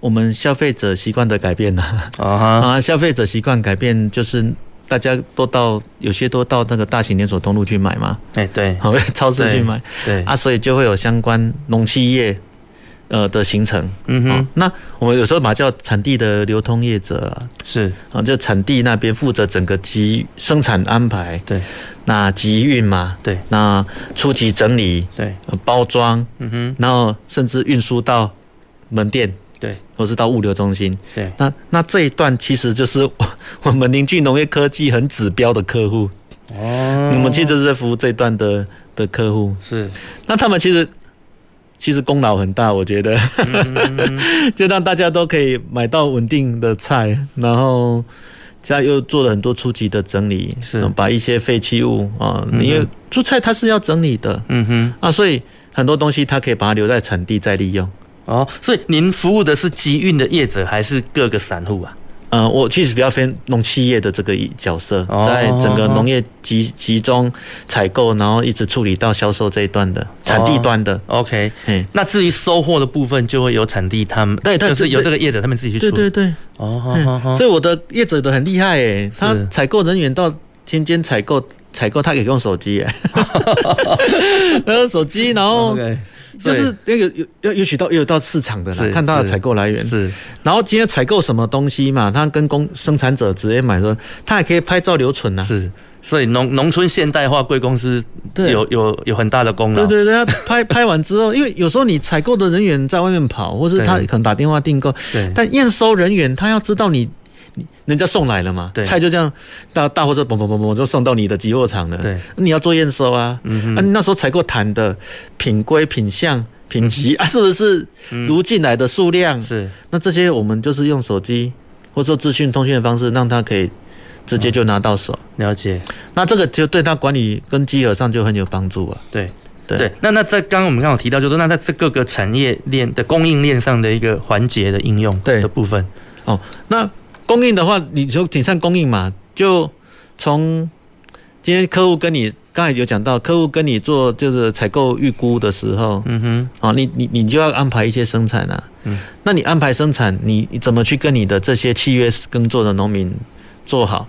我们消费者习惯的改变呐。啊，消费者习惯改变就是。大家都到，有些都到那个大型连锁通路去买嘛，哎对，好，超市去买，对啊，所以就会有相关农企业呃的形成，嗯哼，那我们有时候把它叫产地的流通业者啊，是。啊，就产地那边负责整个集生产安排，对，那集运嘛，对，那初级整理，对，包装，嗯哼，然后甚至运输到门店。对，或是到物流中心。对，那那这一段其实就是 我们凝聚农业科技很指标的客户。哦，我们其实就是在服务这一段的的客户。是，那他们其实其实功劳很大，我觉得，嗯、就让大家都可以买到稳定的菜，然后现在又做了很多初级的整理，是，把一些废弃物啊，因为蔬菜它是要整理的，嗯哼，啊，所以很多东西它可以把它留在产地再利用。哦，所以您服务的是集运的业者还是各个散户啊？呃，我其实比较偏农企业的这个角色，在整个农业集集中采购，然后一直处理到销售这一段的产地端的。OK，那至于收货的部分，就会有产地他们，对，就是由这个业者他们自己去处理。对对对，哦，所以我的业者都很厉害诶，他采购人员到天间采购，采购他可以用手机，然后手机，然后。就是那个有要有许到也有到市场的啦，看它的采购来源是，然后今天采购什么东西嘛，他跟工生产者直接买说，他还可以拍照留存呐。是，所以农农村现代化贵公司有有有很大的功劳。对对对，他拍 拍完之后，因为有时候你采购的人员在外面跑，或是他可能打电话订购，对，但验收人员他要知道你。人家送来了嘛，对，菜就这样大大货车嘣嘣嘣嘣就送到你的集货场了，对，你要做验收啊，嗯啊，你那时候采购谈的品规、品相、品级啊，是不是如进来的数量？是，那这些我们就是用手机或者说资讯通讯的方式，让他可以直接就拿到手。了解，那这个就对他管理跟稽核上就很有帮助啊。对。对，那那在刚刚我们刚好提到，就是说那在这各个产业链的供应链上的一个环节的应用的部分。哦，那供应的话，你就挺上供应嘛，就从今天客户跟你刚才有讲到，客户跟你做就是采购预估的时候，嗯哼，哦，你你你就要安排一些生产啊，嗯，那你安排生产，你你怎么去跟你的这些契约耕作的农民做好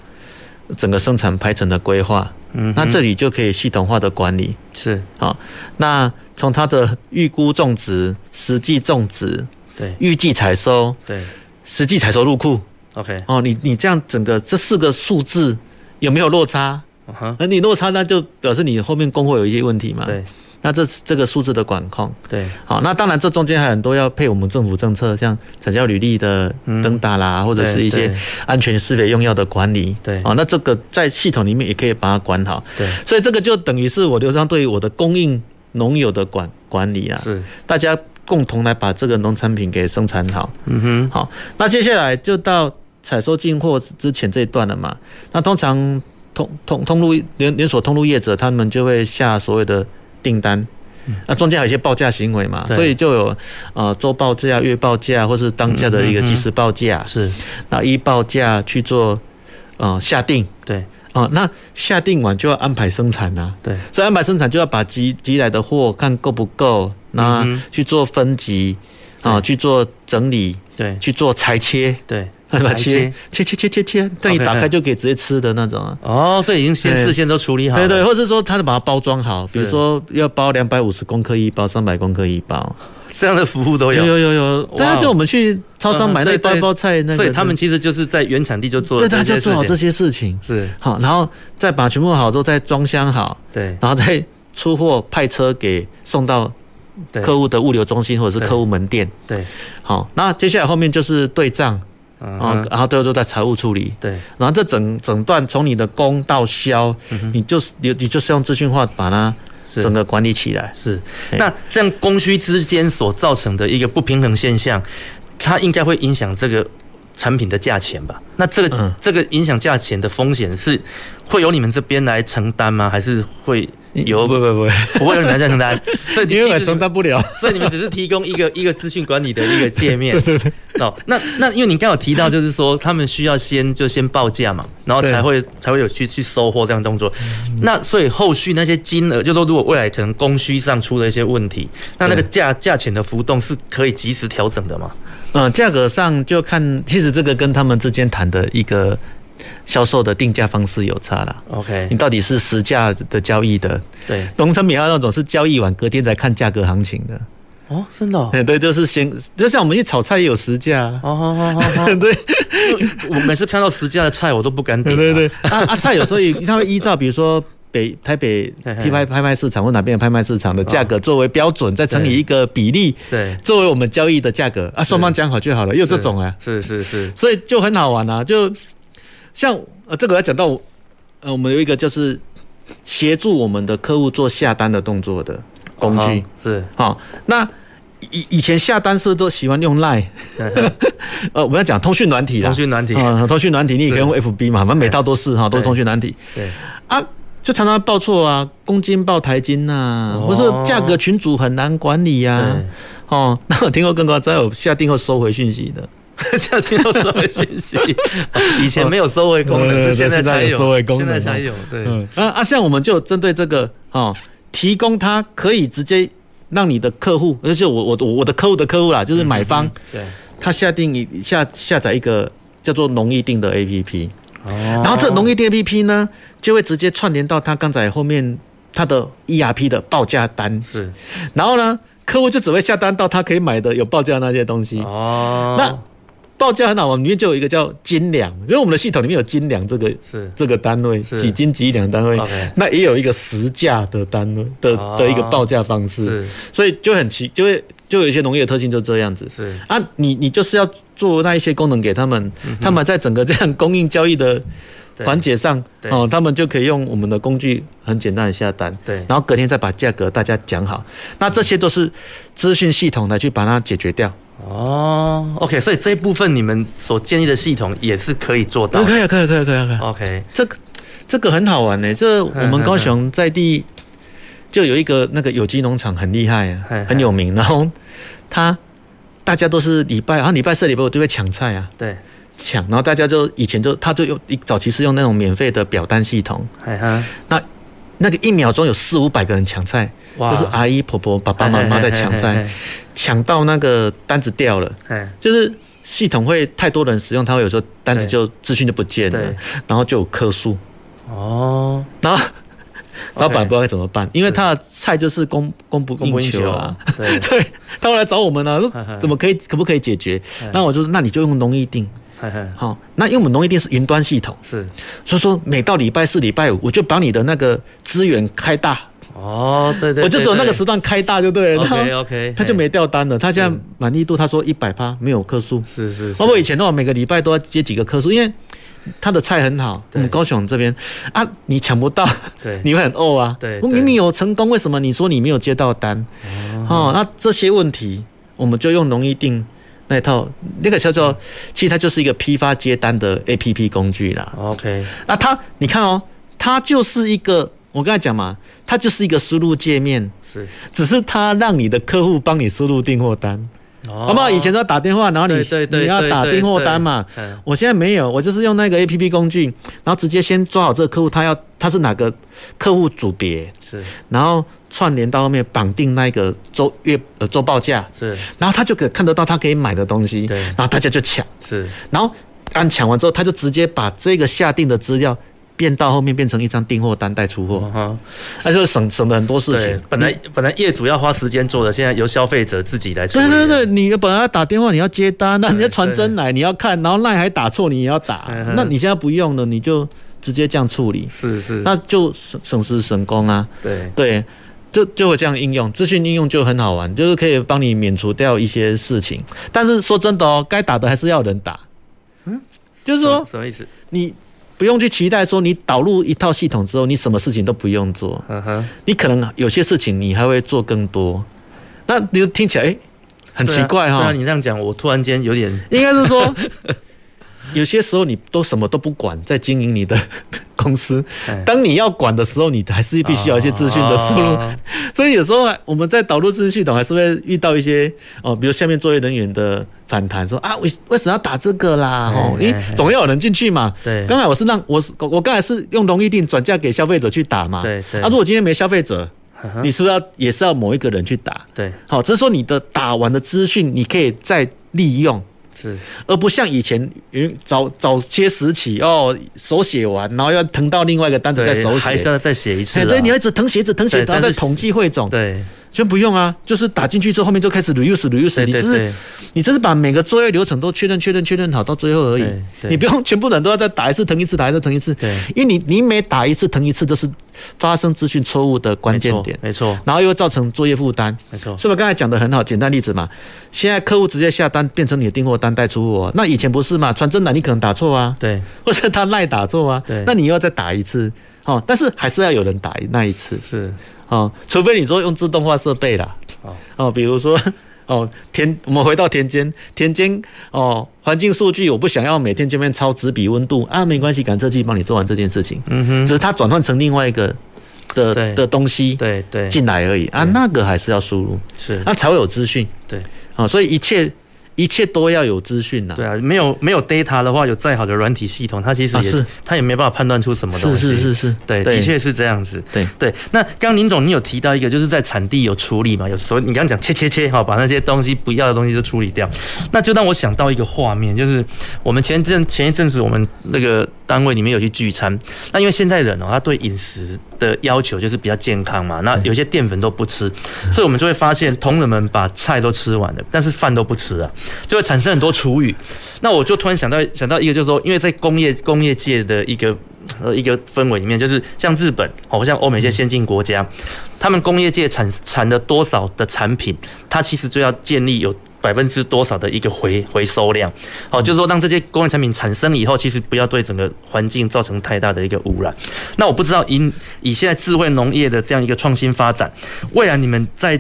整个生产排程的规划？嗯，那这里就可以系统化的管理，是。好。那从它的预估种植、实际种植，对，预计采收，对，实际采收入库，OK，哦，你你这样整个这四个数字有没有落差？那、uh huh、你落差，那就表示你后面供货有一些问题嘛？对。那这这个数字的管控，对，好，那当然这中间还有很多要配我们政府政策，像产销履历的登打啦，嗯、或者是一些安全施肥用药的管理，对，哦，那这个在系统里面也可以把它管好，对，所以这个就等于是我刘璋对于我的供应农友的管管理啊，是。大家共同来把这个农产品给生产好，嗯哼，好，那接下来就到采收进货之前这一段了嘛，那通常通通通路连连锁通路业者他们就会下所谓的。订单，那中间还有一些报价行为嘛，所以就有呃周报价、月报价，或是当下的一个即时报价，是，那依报价去做呃下定，对，啊，那下定完就要安排生产啊，对，所以安排生产就要把集集来的货看够不够，那去做分级啊，去做整理，对，去做裁切，对。把切切切切切切，等你打开就可以直接吃的那种啊。哦，所以已经先事先都处理好。对对，或是说他就把它包装好，比如说要包两百五十公克一包，三百公克一包，这样的服务都有。有有有，对啊，就我们去超商买那包包菜，那所以他们其实就是在原产地就做，对，他就做好这些事情。是好，然后再把全部好之后再装箱好，对，然后再出货派车给送到客户的物流中心或者是客户门店。对，好，那接下来后面就是对账。啊，然后最后都在财务处理。对，然后这整整段从你的供到销，你就是你你就是用资讯化把它整个管理起来。是，那这样供需之间所造成的一个不平衡现象，它应该会影响这个产品的价钱吧？那这个这个影响价钱的风险是会由你们这边来承担吗？还是会？有不不不不会有人来承担，所以因为承担不了，所以你们只是提供一个一个资讯管理的一个界面。对对对。哦，那那因为你刚有提到，就是说他们需要先就先报价嘛，然后才会才会有去去收货这样动作。那所以后续那些金额，就说如果未来可能供需上出了一些问题，那那个价价钱的浮动是可以及时调整的吗？嗯，价格上就看，其实这个跟他们之间谈的一个。销售的定价方式有差了，OK，你到底是实价的交易的，对，农产品还有那种是交易完隔天才看价格行情的，哦，真的，对对，就是先，就像我们去炒菜也有实价，哦好好好，对，我每次看到实价的菜我都不敢点，对对对，啊啊菜有时候他会依照比如说北台北批拍拍卖市场或哪边的拍卖市场的价格作为标准，再乘以一个比例，对，作为我们交易的价格。啊，双方讲好就好了，有这种啊，是是是，所以就很好玩啊，就。像呃，这个要讲到，呃，我们有一个就是协助我们的客户做下单的动作的工具，是好。那以以前下单是不是都喜欢用 Line？呃，我们要讲通讯软体啦，通讯软体啊，通讯软体你也可以用 FB 嘛，反正每套都是哈，都是通讯软体。对啊，就常常报错啊，公斤报台斤呐，或是价格群组很难管理呀。哦，那我听过更夸张，有下订后收回讯息的。夏天要收尾讯息，以前没有收尾功能，现在才有，收回功能，现在才有。对，啊啊，像我们就针对这个哦，提供它可以直接让你的客户，而且我我我的客户的客户啦，就是买方，对，他下定一下下载一个叫做农易定的 APP，哦，然后这农易定 APP 呢，就会直接串联到他刚才后面他的 ERP 的报价单，是，然后呢，客户就只会下单到他可以买的有报价那些东西，哦，那。报价很好，里面就有一个叫斤两，因为我们的系统里面有斤两这个是。这个单位，是。几斤几两单位，那也有一个实价的单位的的一个报价方式，所以就很奇，就会就有一些农业的特性就这样子。是。啊，你你就是要做那一些功能给他们，嗯、他们在整个这样供应交易的环节上，哦，他们就可以用我们的工具很简单的下单，对，然后隔天再把价格大家讲好。那这些都是资讯系统来去把它解决掉。哦，OK，所以这一部分你们所建立的系统也是可以做到。可以，可以，可以，可以，可以。OK，这个这个很好玩呢。这我们高雄在地就有一个那个有机农场很厉害啊，很有名。然后他大家都是礼拜，然后礼拜四、礼拜五都会抢菜啊。对。抢，然后大家就以前就他就用早期是用那种免费的表单系统。那那个一秒钟有四五百个人抢菜，就是阿姨婆婆、爸爸妈妈在抢菜。抢到那个单子掉了，就是系统会太多人使用，它会有时候单子就资讯就不见了，然后就有客诉。哦，然后老板不知道该怎么办，因为他的菜就是供供不应求啊。对，他会来找我们啊，说怎么可以可不可以解决？那我就说，那你就用农易订。好，那因为我们农易订是云端系统，是，所以说每到礼拜四、礼拜五，我就把你的那个资源开大。哦，对对，我就只有那个时段开大就对了。OK OK，他就没掉单了。他现在满意度，他说一百趴没有客数。是是。包括以前的话，每个礼拜都要接几个客诉，因为他的菜很好。我们高雄这边啊，你抢不到，对，你会很呕啊。对，我明明有成功，为什么你说你没有接到单？哦，那这些问题，我们就用容易定那一套，那个叫做，其实它就是一个批发接单的 APP 工具啦。OK，那它你看哦，它就是一个。我刚才讲嘛，它就是一个输入界面，是，只是它让你的客户帮你输入订货单，好不好？以前都要打电话，然后你你要打订货单嘛。我现在没有，我就是用那个 APP 工具，然后直接先抓好这个客户，他要他是哪个客户组别，是，然后串联到后面绑定那个周月呃周报价，是，然后他就可以看得到他可以买的东西，对，然后大家就抢，是，然后按抢完之后，他就直接把这个下订的资料。变到后面变成一张订货单带出货，那就省省了很多事情。本来本来业主要花时间做的，现在由消费者自己来处理。对对对，你本来要打电话，你要接单，那你要传真来，你要看，然后赖还打错，你也要打。那你现在不用了，你就直接这样处理。是是，那就省省时省工啊。对对，就就会这样应用，资讯应用就很好玩，就是可以帮你免除掉一些事情。但是说真的哦，该打的还是要人打。嗯，就是说什么意思？你。不用去期待说你导入一套系统之后，你什么事情都不用做。你可能有些事情你还会做更多。那你就听起来诶很奇怪哈。对啊，你这样讲，我突然间有点，应该是说。有些时候你都什么都不管，在经营你的公司。当你要管的时候，你还是必须要一些资讯的输入。所以有时候我们在导入资讯系统，还是会遇到一些哦，比如下面作业人员的反弹，说啊，为为什么要打这个啦？哦，诶，总要有人进去嘛。对。刚才我是让我我刚才是用容易定转嫁给消费者去打嘛。对对。啊，如果今天没消费者，你是不是要也是要某一个人去打？对。好，只是说你的打完的资讯，你可以再利用。是，而不像以前，因早早些时期哦，手写完，然后要腾到另外一个单子再手写，还是要再写一次。对，你要一直腾写，一直誊写，然后再统计汇总。对。先不用啊，就是打进去之后，后面就开始 reuse reuse，你只是你只是把每个作业流程都确认确认确认好到最后而已，你不用全部人都要再打一次腾一次，打一次腾一次，对，因为你你每打一次腾一次都是发生资讯错误的关键点，没错，然后又造成作业负担，没错，所以我刚才讲的很好，简单例子嘛，现在客户直接下单变成你的订货单带出货，那以前不是嘛，传真单你可能打错啊，对，或者他赖打错啊，对，那你又要再打一次，哦，但是还是要有人打那一次，是。哦，除非你说用自动化设备啦，哦，比如说哦，田，我们回到田间，田间哦，环境数据我不想要每天这边抄纸笔温度啊，没关系，感测器帮你做完这件事情，嗯哼，只是它转换成另外一个的的东西，对对，进来而已啊，那个还是要输入，是，那才会有资讯，对，啊，所以一切。一切都要有资讯呐。对啊，没有没有 data 的话，有再好的软体系统，它其实也、啊、是它也没办法判断出什么东西。是是是是，对，对的确是这样子。对对。那刚刚林总你有提到一个，就是在产地有处理嘛？有所以你刚刚讲切切切，好，把那些东西不要的东西都处理掉。那就让我想到一个画面，就是我们前阵前一阵子我们那个单位里面有去聚餐，那因为现在人哦，他对饮食的要求就是比较健康嘛，那有些淀粉都不吃，所以我们就会发现同仁们把菜都吃完了，但是饭都不吃啊。就会产生很多厨余，那我就突然想到想到一个，就是说，因为在工业工业界的一个呃一个氛围里面，就是像日本，好像欧美一些先进国家，他们工业界产产的多少的产品，它其实就要建立有百分之多少的一个回回收量，好，就是说让这些工业产品产生以后，其实不要对整个环境造成太大的一个污染。那我不知道以以现在智慧农业的这样一个创新发展，未来你们在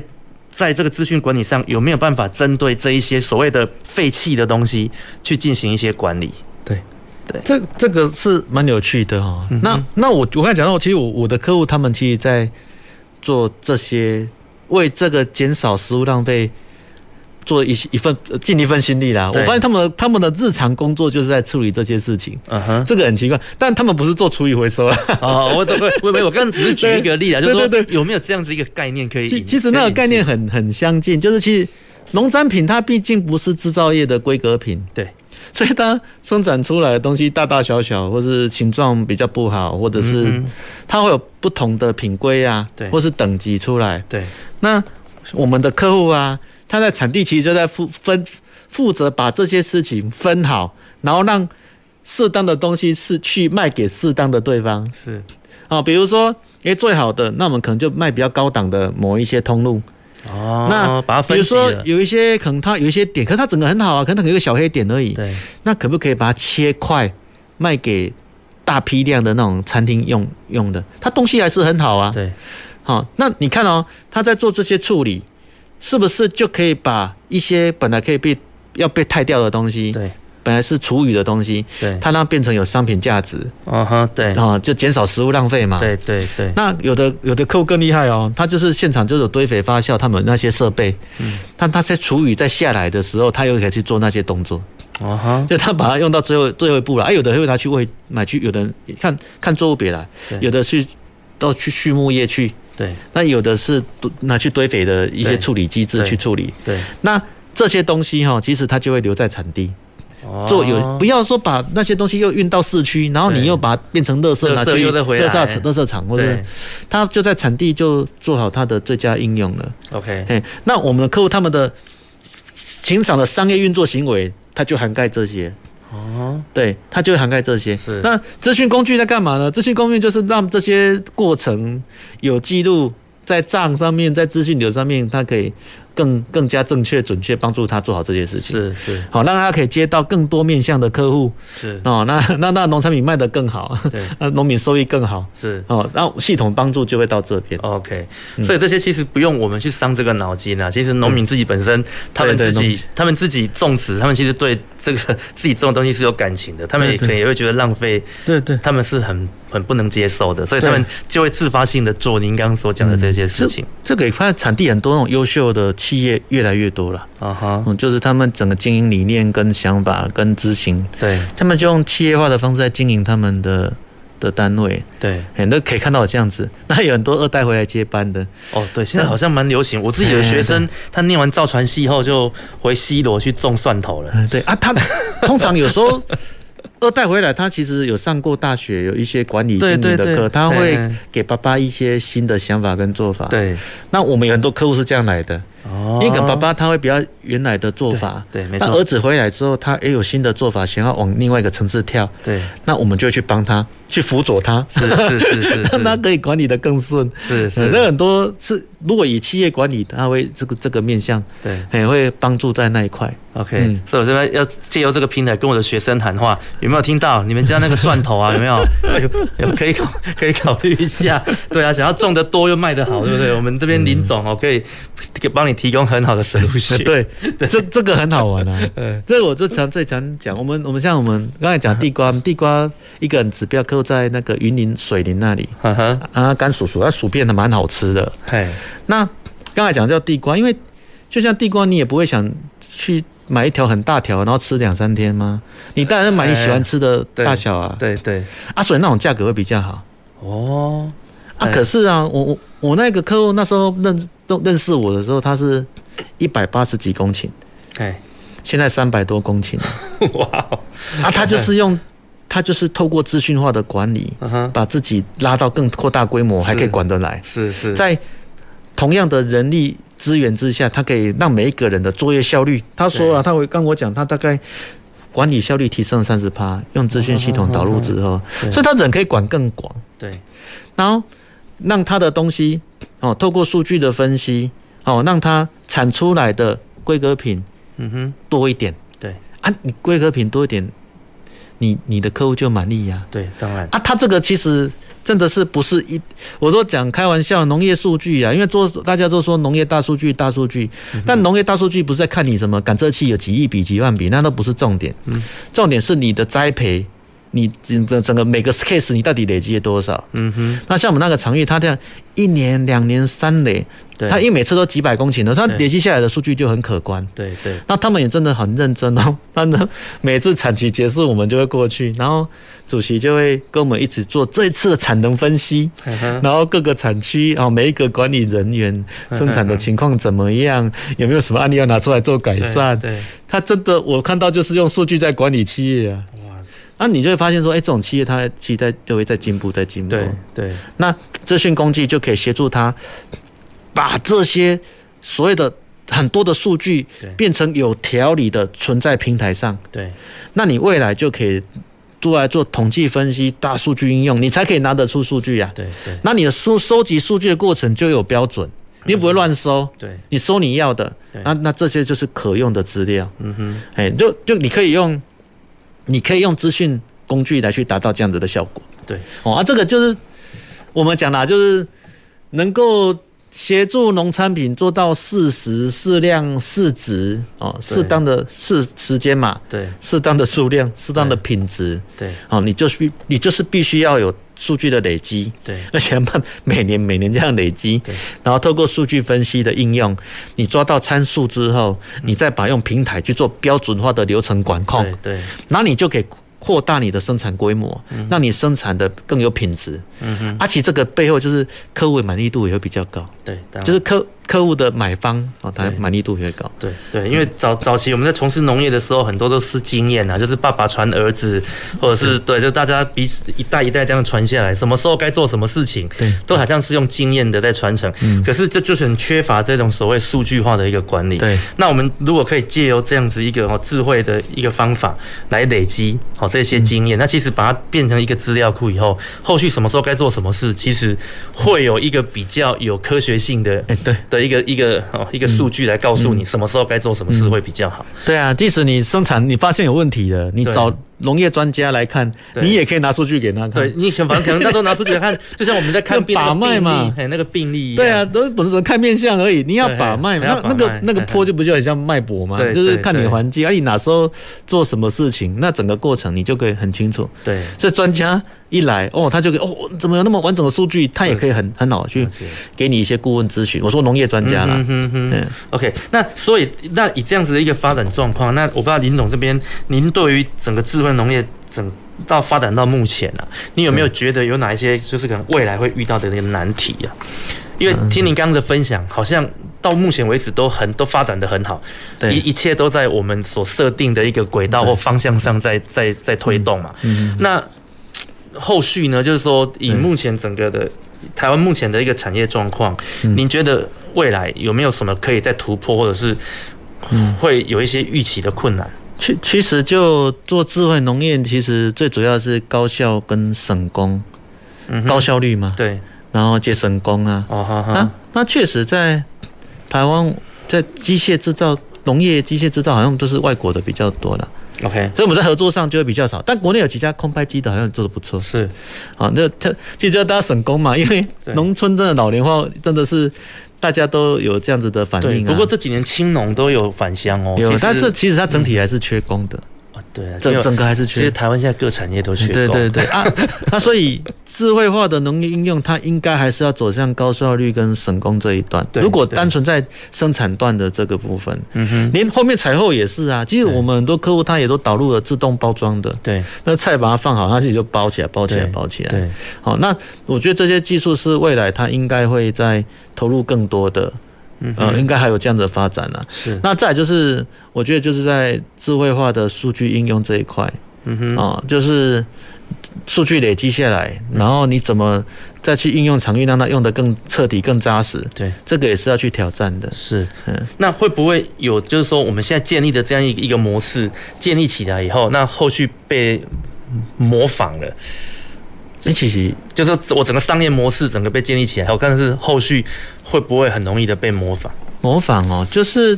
在这个资讯管理上有没有办法针对这一些所谓的废弃的东西去进行一些管理？对，对，这这个是蛮有趣的哈、哦。那那我我刚才讲到，其实我我的客户他们其实在做这些，为这个减少食物浪费。做一一份尽一份心力啦。我发现他们他们的日常工作就是在处理这些事情。嗯哼，这个很奇怪，但他们不是做厨余回收啊。哦，我我我我刚刚只是举一个例啊，就是说有没有这样子一个概念可以？其其实那个概念很很相近，就是其实农产品它毕竟不是制造业的规格品。对，所以它生产出来的东西大大小小，或是形状比较不好，或者是它会有不同的品规啊，对，或是等级出来。对，那我们的客户啊。他在产地其实就在负分负责把这些事情分好，然后让适当的东西是去卖给适当的对方。是啊，比如说，诶，最好的，那我们可能就卖比较高档的某一些通路。哦，那把它分。比如说有一些可能它有一些点，可是它整个很好啊，可能有一个小黑点而已。对。那可不可以把它切块卖给大批量的那种餐厅用用的？它东西还是很好啊。对。好，那你看哦，他在做这些处理。是不是就可以把一些本来可以被要被汰掉的东西，对，本来是厨余的东西，对，它让它变成有商品价值，嗯哼，对，啊，就减少食物浪费嘛，对对对。那有的有的客户更厉害哦，他就是现场就有堆肥发酵，他们那些设备，嗯，但他在厨余再下来的时候，他又可以去做那些动作，啊哈，就他把它用到最后最后一步了，哎，有的会拿去喂买去，有的人看看作物别来，有的去到去畜牧业去。对，那有的是拿去堆肥的一些处理机制去处理。对，对那这些东西哈，其实它就会留在产地。哦。做有不要说把那些东西又运到市区，然后你又把它变成垃圾拿去垃圾场、垃圾场，或者它就在产地就做好它的最佳应用了。OK。哎，那我们的客户他们的情场的商业运作行为，它就涵盖这些。哦，对，它就会涵盖这些。是，那资讯工具在干嘛呢？资讯工具就是让这些过程有记录在账上面，在资讯流上面，它可以。更更加正确准确帮助他做好这些事情，是是。好，让他可以接到更多面向的客户，是。哦，那那那农产品卖得更好，对，那农民收益更好，是。哦，那系统帮助就会到这边，OK，所以这些其实不用我们去伤这个脑筋啊，其实农民自己本身，他们自己他们自己种植，他们其实对这个 自己种的东西是有感情的，他们也可能也会觉得浪费，对对，他们是很很不能接受的，所以他们就会自发性的做您刚刚所讲的这些事情。这个也发现产地很多那种优秀的企业越来越。多了。啊哈，嗯，就是他们整个经营理念跟想法跟执行，对，他们就用企业化的方式在经营他们的的单位，对，很多可以看到这样子，那有很多二代回来接班的，哦，对，现在好像蛮流行，我自己的学生他念完造船系后就回西罗去种蒜头了，对啊，他 通常有时候。二代回来，他其实有上过大学，有一些管理经营的课，他会给爸爸一些新的想法跟做法。对，那我们有很多客户是这样来的，哦，因为爸爸他会比较原来的做法，对，没错。那儿子回来之后，他也有新的做法，想要往另外一个层次跳，对，那我们就去帮他，去辅佐他，是是是是，让他 可以管理的更顺，是是。那很多是如果以企业管理，他会这个这个面向，对，也会帮助在那一块。OK，、嗯、所以我这边要借由这个平台跟我的学生谈话，有没有听到？你们家那个蒜头啊，有没有？有可以考可以考虑一下。对啊，想要种得多又卖得好，对不对？我们这边林总哦，可以给帮你提供很好的 solution。对，这这个很好玩啊。嗯，这个我就常最常讲，我们我们像我们刚才讲地瓜，地瓜一个人指标客户在那个云林水林那里，啊，甘薯薯，那薯片还蛮好吃的。嘿，那刚才讲叫地瓜，因为就像地瓜，你也不会想去。买一条很大条，然后吃两三天吗？你当然买你喜欢吃的大小啊。对对，啊，所以那种价格会比较好。哦，啊，可是啊，我我我那个客户那时候认都认识我的时候，他是一百八十几公顷，哎，现在三百多公顷。哇，啊，他就是用他就是透过资讯化的管理，把自己拉到更扩大规模，还可以管得来。是是，在同样的人力。资源之下，他可以让每一个人的作业效率。他说了，他会跟我讲，他大概管理效率提升了三十趴，用资讯系统导入之后，所以他人可以管更广。对，然后让他的东西哦，透过数据的分析哦，让他产出来的规格品，嗯哼，多一点。对啊，你规格品多一点，你你的客户就满意呀。对，当然啊，他这个其实。真的是不是一？我都讲开玩笑，农业数据啊，因为做大家都说农业大数据，大数据，但农业大数据不是在看你什么感测器有几亿笔、几万笔，那都不是重点。重点是你的栽培，你整个整个每个 case 你到底累积了多少？嗯哼。那像我们那个场域，它这样一年、两年、三年。对，他因为每次都几百公顷的，他累积下来的数据就很可观。对对，那他们也真的很认真哦。那呢，每次产期结束，我们就会过去，然后主席就会跟我们一起做这一次的产能分析，然后各个产区啊，每一个管理人员生产的情况怎么样，有没有什么案例要拿出来做改善？对，他真的我看到就是用数据在管理企业啊。哇，那你就会发现说，哎，这种企业它其实在就会在进步，在进步。对对，那资讯工具就可以协助他。把这些所谓的很多的数据变成有条理的存在平台上，对，那你未来就可以做来做统计分析、大数据应用，你才可以拿得出数据呀。对对，那你的收收集数据的过程就有标准，你不会乱收。对，你收你要的，那那这些就是可用的资料。嗯哼，哎，就就你可以用，你可以用资讯工具来去达到这样子的效果。对，哦，啊，这个就是我们讲的，就是能够。协助农产品做到适时、适量、适值哦，适当的适时间嘛，对，适当的数量、适当的品质，对，哦，你就是必你就是必须要有数据的累积，对，而且每年每年这样累积，对，然后透过数据分析的应用，你抓到参数之后，你再把用平台去做标准化的流程管控，对，对，然后你就可以。扩大你的生产规模，让你生产的更有品质。嗯哼，而且这个背后就是客户的满意度也会比较高。对，就是客。客户的买方哦，他满意度越高。对对，因为早早期我们在从事农业的时候，很多都是经验啊，就是爸爸传儿子，或者是对，就大家彼此一代一代这样传下来，什么时候该做什么事情，对，都好像是用经验的在传承。嗯，可是这就是很缺乏这种所谓数据化的一个管理。对，那我们如果可以借由这样子一个哦智慧的一个方法来累积好这些经验，那其实把它变成一个资料库以后，后续什么时候该做什么事，其实会有一个比较有科学性的哎对。的一个一个。哦，一个数据来告诉你什么时候该做什么事会比较好。对啊，即使你生产你发现有问题了，你找农业专家来看，你也可以拿数据给他看。对，你反正可能那时候拿数据来看，就像我们在看把脉嘛，哎，那个病例。对啊，都不是看面相而已，你要把脉嘛。那那个那个坡就不就很像脉搏嘛？就是看你环境，而你哪时候做什么事情，那整个过程你就可以很清楚。对，所以专家。一来哦，他就给哦，怎么有那么完整的数据？他也可以很很好去给你一些顾问咨询。我说农业专家啦，嗯嗯嗯，OK。那所以那以这样子的一个发展状况，那我不知道林总这边，您对于整个智慧农业整到发展到目前啊，你有没有觉得有哪一些就是可能未来会遇到的那个难题啊？因为听您刚刚的分享，好像到目前为止都很都发展的很好，一一切都在我们所设定的一个轨道或方向上在在在推动嘛。嗯，那。后续呢，就是说，以目前整个的台湾目前的一个产业状况，您觉得未来有没有什么可以再突破，或者是会有一些预期的困难？其其实就做智慧农业，其实最主要是高效跟省工，高效率嘛，对，然后节省工啊。哦，哈哈。那那确实在台湾，在机械制造、农业机械制造，好像都是外国的比较多了。OK，所以我们在合作上就会比较少，但国内有几家空拍机的，好像做的不错。是，啊，那他其实要大家省工嘛，因为农村真的老龄化，真的是大家都有这样子的反应啊。不过这几年青农都有返乡哦，有，但是其实它整体还是缺工的。对啊，整整个还是缺。其实台湾现在各产业都缺工。对对对啊，那所以智慧化的农业应用，它应该还是要走向高效率跟省工这一段。如果单纯在生产段的这个部分，嗯哼，连后面采后也是啊。其实我们很多客户他也都导入了自动包装的。对，那菜把它放好，它自己就包起来，包起来，包起来。对，好，那我觉得这些技术是未来它应该会在投入更多的。嗯，应该还有这样的发展呢、啊。是，那再就是，我觉得就是在智慧化的数据应用这一块，嗯哼，啊，就是数据累积下来，然后你怎么再去应用场域，让它用得更彻底、更扎实？对，这个也是要去挑战的。是，嗯，那会不会有，就是说我们现在建立的这样一一个模式建立起来以后，那后续被模仿了？这其实就是我整个商业模式整个被建立起来后，但是后续会不会很容易的被模仿？模仿哦，就是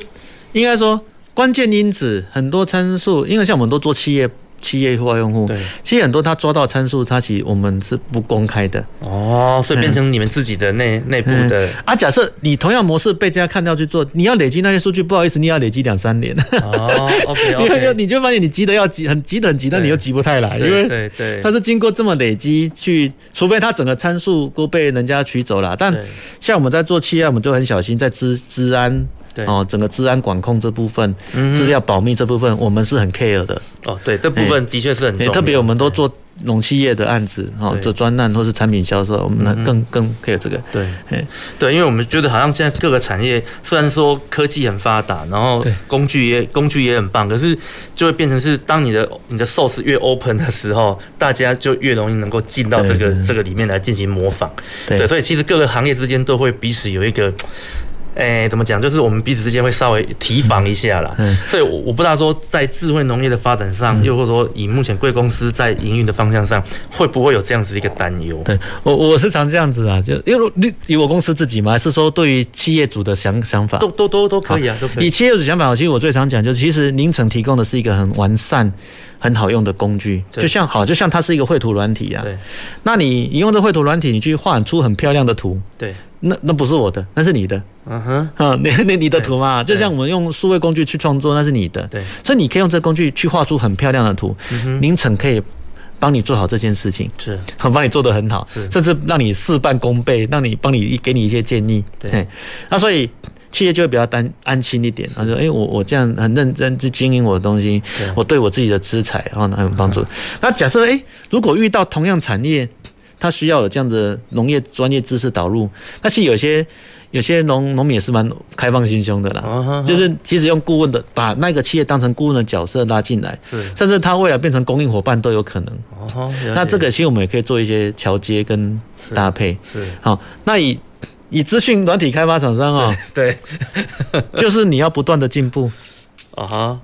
应该说关键因子很多参数，因为像我们都做企业。企业化用户，对，其实很多他抓到参数，他其实我们是不公开的哦，所以变成你们自己的内内、嗯、部的、嗯、啊。假设你同样模式被人家看到去做，你要累积那些数据，不好意思，你要累积两三年哦。OK OK，你就发现你急得要急，很急得很急，但你又急不太来，因为对对，它是经过这么累积去，除非它整个参数都被人家取走了。但像我们在做企业，我们就很小心在资资安。哦，整个治安管控这部分，资料保密这部分，我们是很 care 的。哦，对，这部分的确是很重要。特别我们都做农企业的案子，哦，做专案或是产品销售，我们呢更更 care 这个。对，对，因为我们觉得好像现在各个产业虽然说科技很发达，然后工具也工具也很棒，可是就会变成是当你的你的 source 越 open 的时候，大家就越容易能够进到这个这个里面来进行模仿。对，所以其实各个行业之间都会彼此有一个。哎、欸，怎么讲？就是我们彼此之间会稍微提防一下啦。嗯，所以我我不知道说在智慧农业的发展上，嗯、又或者说以目前贵公司在营运的方向上，会不会有这样子一个担忧？对我我是常这样子啊，就因为你以我公司自己嘛，还是说对于企业主的想想法，都都都都可以啊，都可以。以企业主想法，其实我最常讲就是，其实宁成提供的是一个很完善、很好用的工具，就像好，就像它是一个绘图软体啊。对，那你你用这绘图软体，你去画出很漂亮的图，对。那那不是我的，那是你的。嗯哼，啊，那那你的图嘛，就像我们用数位工具去创作，那是你的。对，所以你可以用这个工具去画出很漂亮的图。嗯哼，凌晨可以帮你做好这件事情，是，帮你做得很好，是，甚至让你事半功倍，让你帮你给你一些建议。对，那所以企业就会比较担安心一点。他说，哎，我我这样很认真去经营我的东西，我对我自己的资产然后很有帮助。那假设哎，如果遇到同样产业，他需要有这样的农业专业知识导入，但是有些有些农农民也是蛮开放心胸的啦，就是其实用顾问的把那个企业当成顾问的角色拉进来，是。甚至他未来变成供应伙伴都有可能。哦，那这个其实我们也可以做一些桥接跟搭配。是，是。好，那以以资讯软体开发厂商啊，对，对。就是你要不断的进步。啊哈。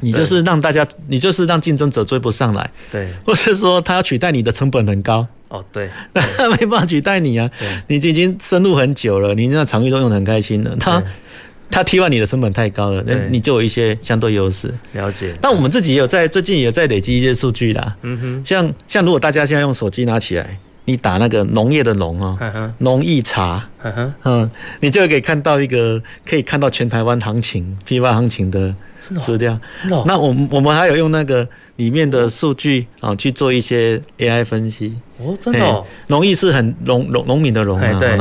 你就是让大家，你就是让竞争者追不上来，对，或是说他要取代你的成本很高，哦，对，他没办法取代你啊，你已经深入很久了，你那场域都用得很开心了，他他替换你的成本太高了，那你就有一些相对优势。了解。那我们自己也有在最近也有在累积一些数据啦，嗯哼，像像如果大家现在用手机拿起来，你打那个农业的农啊，农艺茶，嗯，你就可以看到一个可以看到全台湾行情批发行情的。资料，那我们我们还有用那个里面的数据啊去做一些 AI 分析。哦，真的，农易是很农农农民的农啊，对，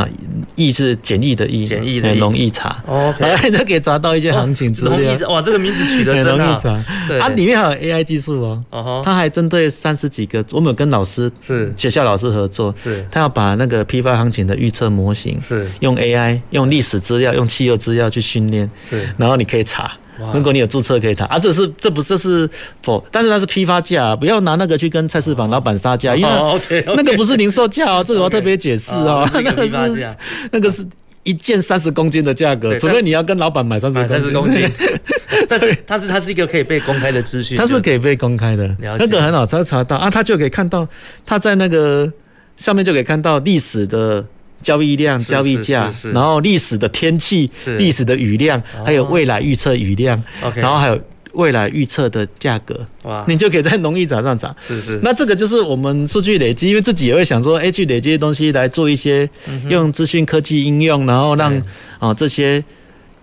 艺是简易的易，简易的农艺茶。哦，哎，都可以查到一些行情资料。哇，这个名字取得真好。对，它里面还有 AI 技术哦。哦，它还针对三十几个，我们有跟老师是学校老师合作，是，他要把那个批发行情的预测模型是用 AI 用历史资料用汽油资料去训练，是，然后你可以查。如果你有注册可以谈。啊，这是这不这是否？但是它是批发价，不要拿那个去跟菜市场老板杀价，因为那个不是零售价哦，这个我要特别解释哦，那个是那个是一件三十公斤的价格，除非你要跟老板买三十公斤。但是它是它是一个可以被公开的资讯，它是可以被公开的，那个很好查查到。啊，他就可以看到他在那个上面就可以看到历史的。交易量、交易价，然后历史的天气、历史的雨量，还有未来预测雨量，然后还有未来预测的价格，哇。你就可以在农业展上涨。是是，那这个就是我们数据累积，因为自己也会想说，哎，去累积的东西来做一些用资讯科技应用，然后让啊这些。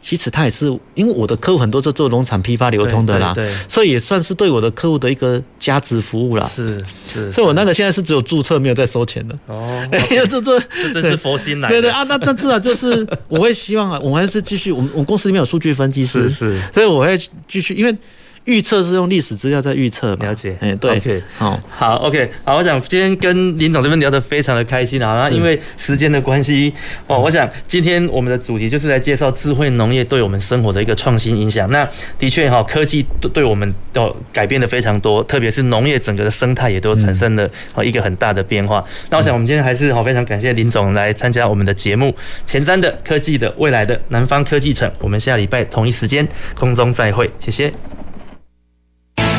其实他也是，因为我的客户很多都做农产批发流通的啦，对，对，所以也算是对我的客户的一个加值服务啦。是是，所以我那个现在是只有注册，没有在收钱的。哦，这这这真是佛心来。对对啊，那那至少就是我会希望啊，我们还是继续，我们我们公司里面有数据分析师，是是，所以我会继续，因为预测是用历史资料在预测。了解，哎，对，OK，好，好，OK，好，我想今天跟林总这边聊得非常的开心啊，那因为时间的关系哦，我想今天我们的主题就是来介绍智慧农业对我们生活的一个创新影响。那的确哈，科技对对我们都改变的非常多，特别是农业整个的生态也都产生了一个很大的变化。那我想我们今天还是好非常感谢林总来参加我们的节目，前瞻的科技的未来的南方科技城，我们下礼拜同一时间空中再会，谢谢。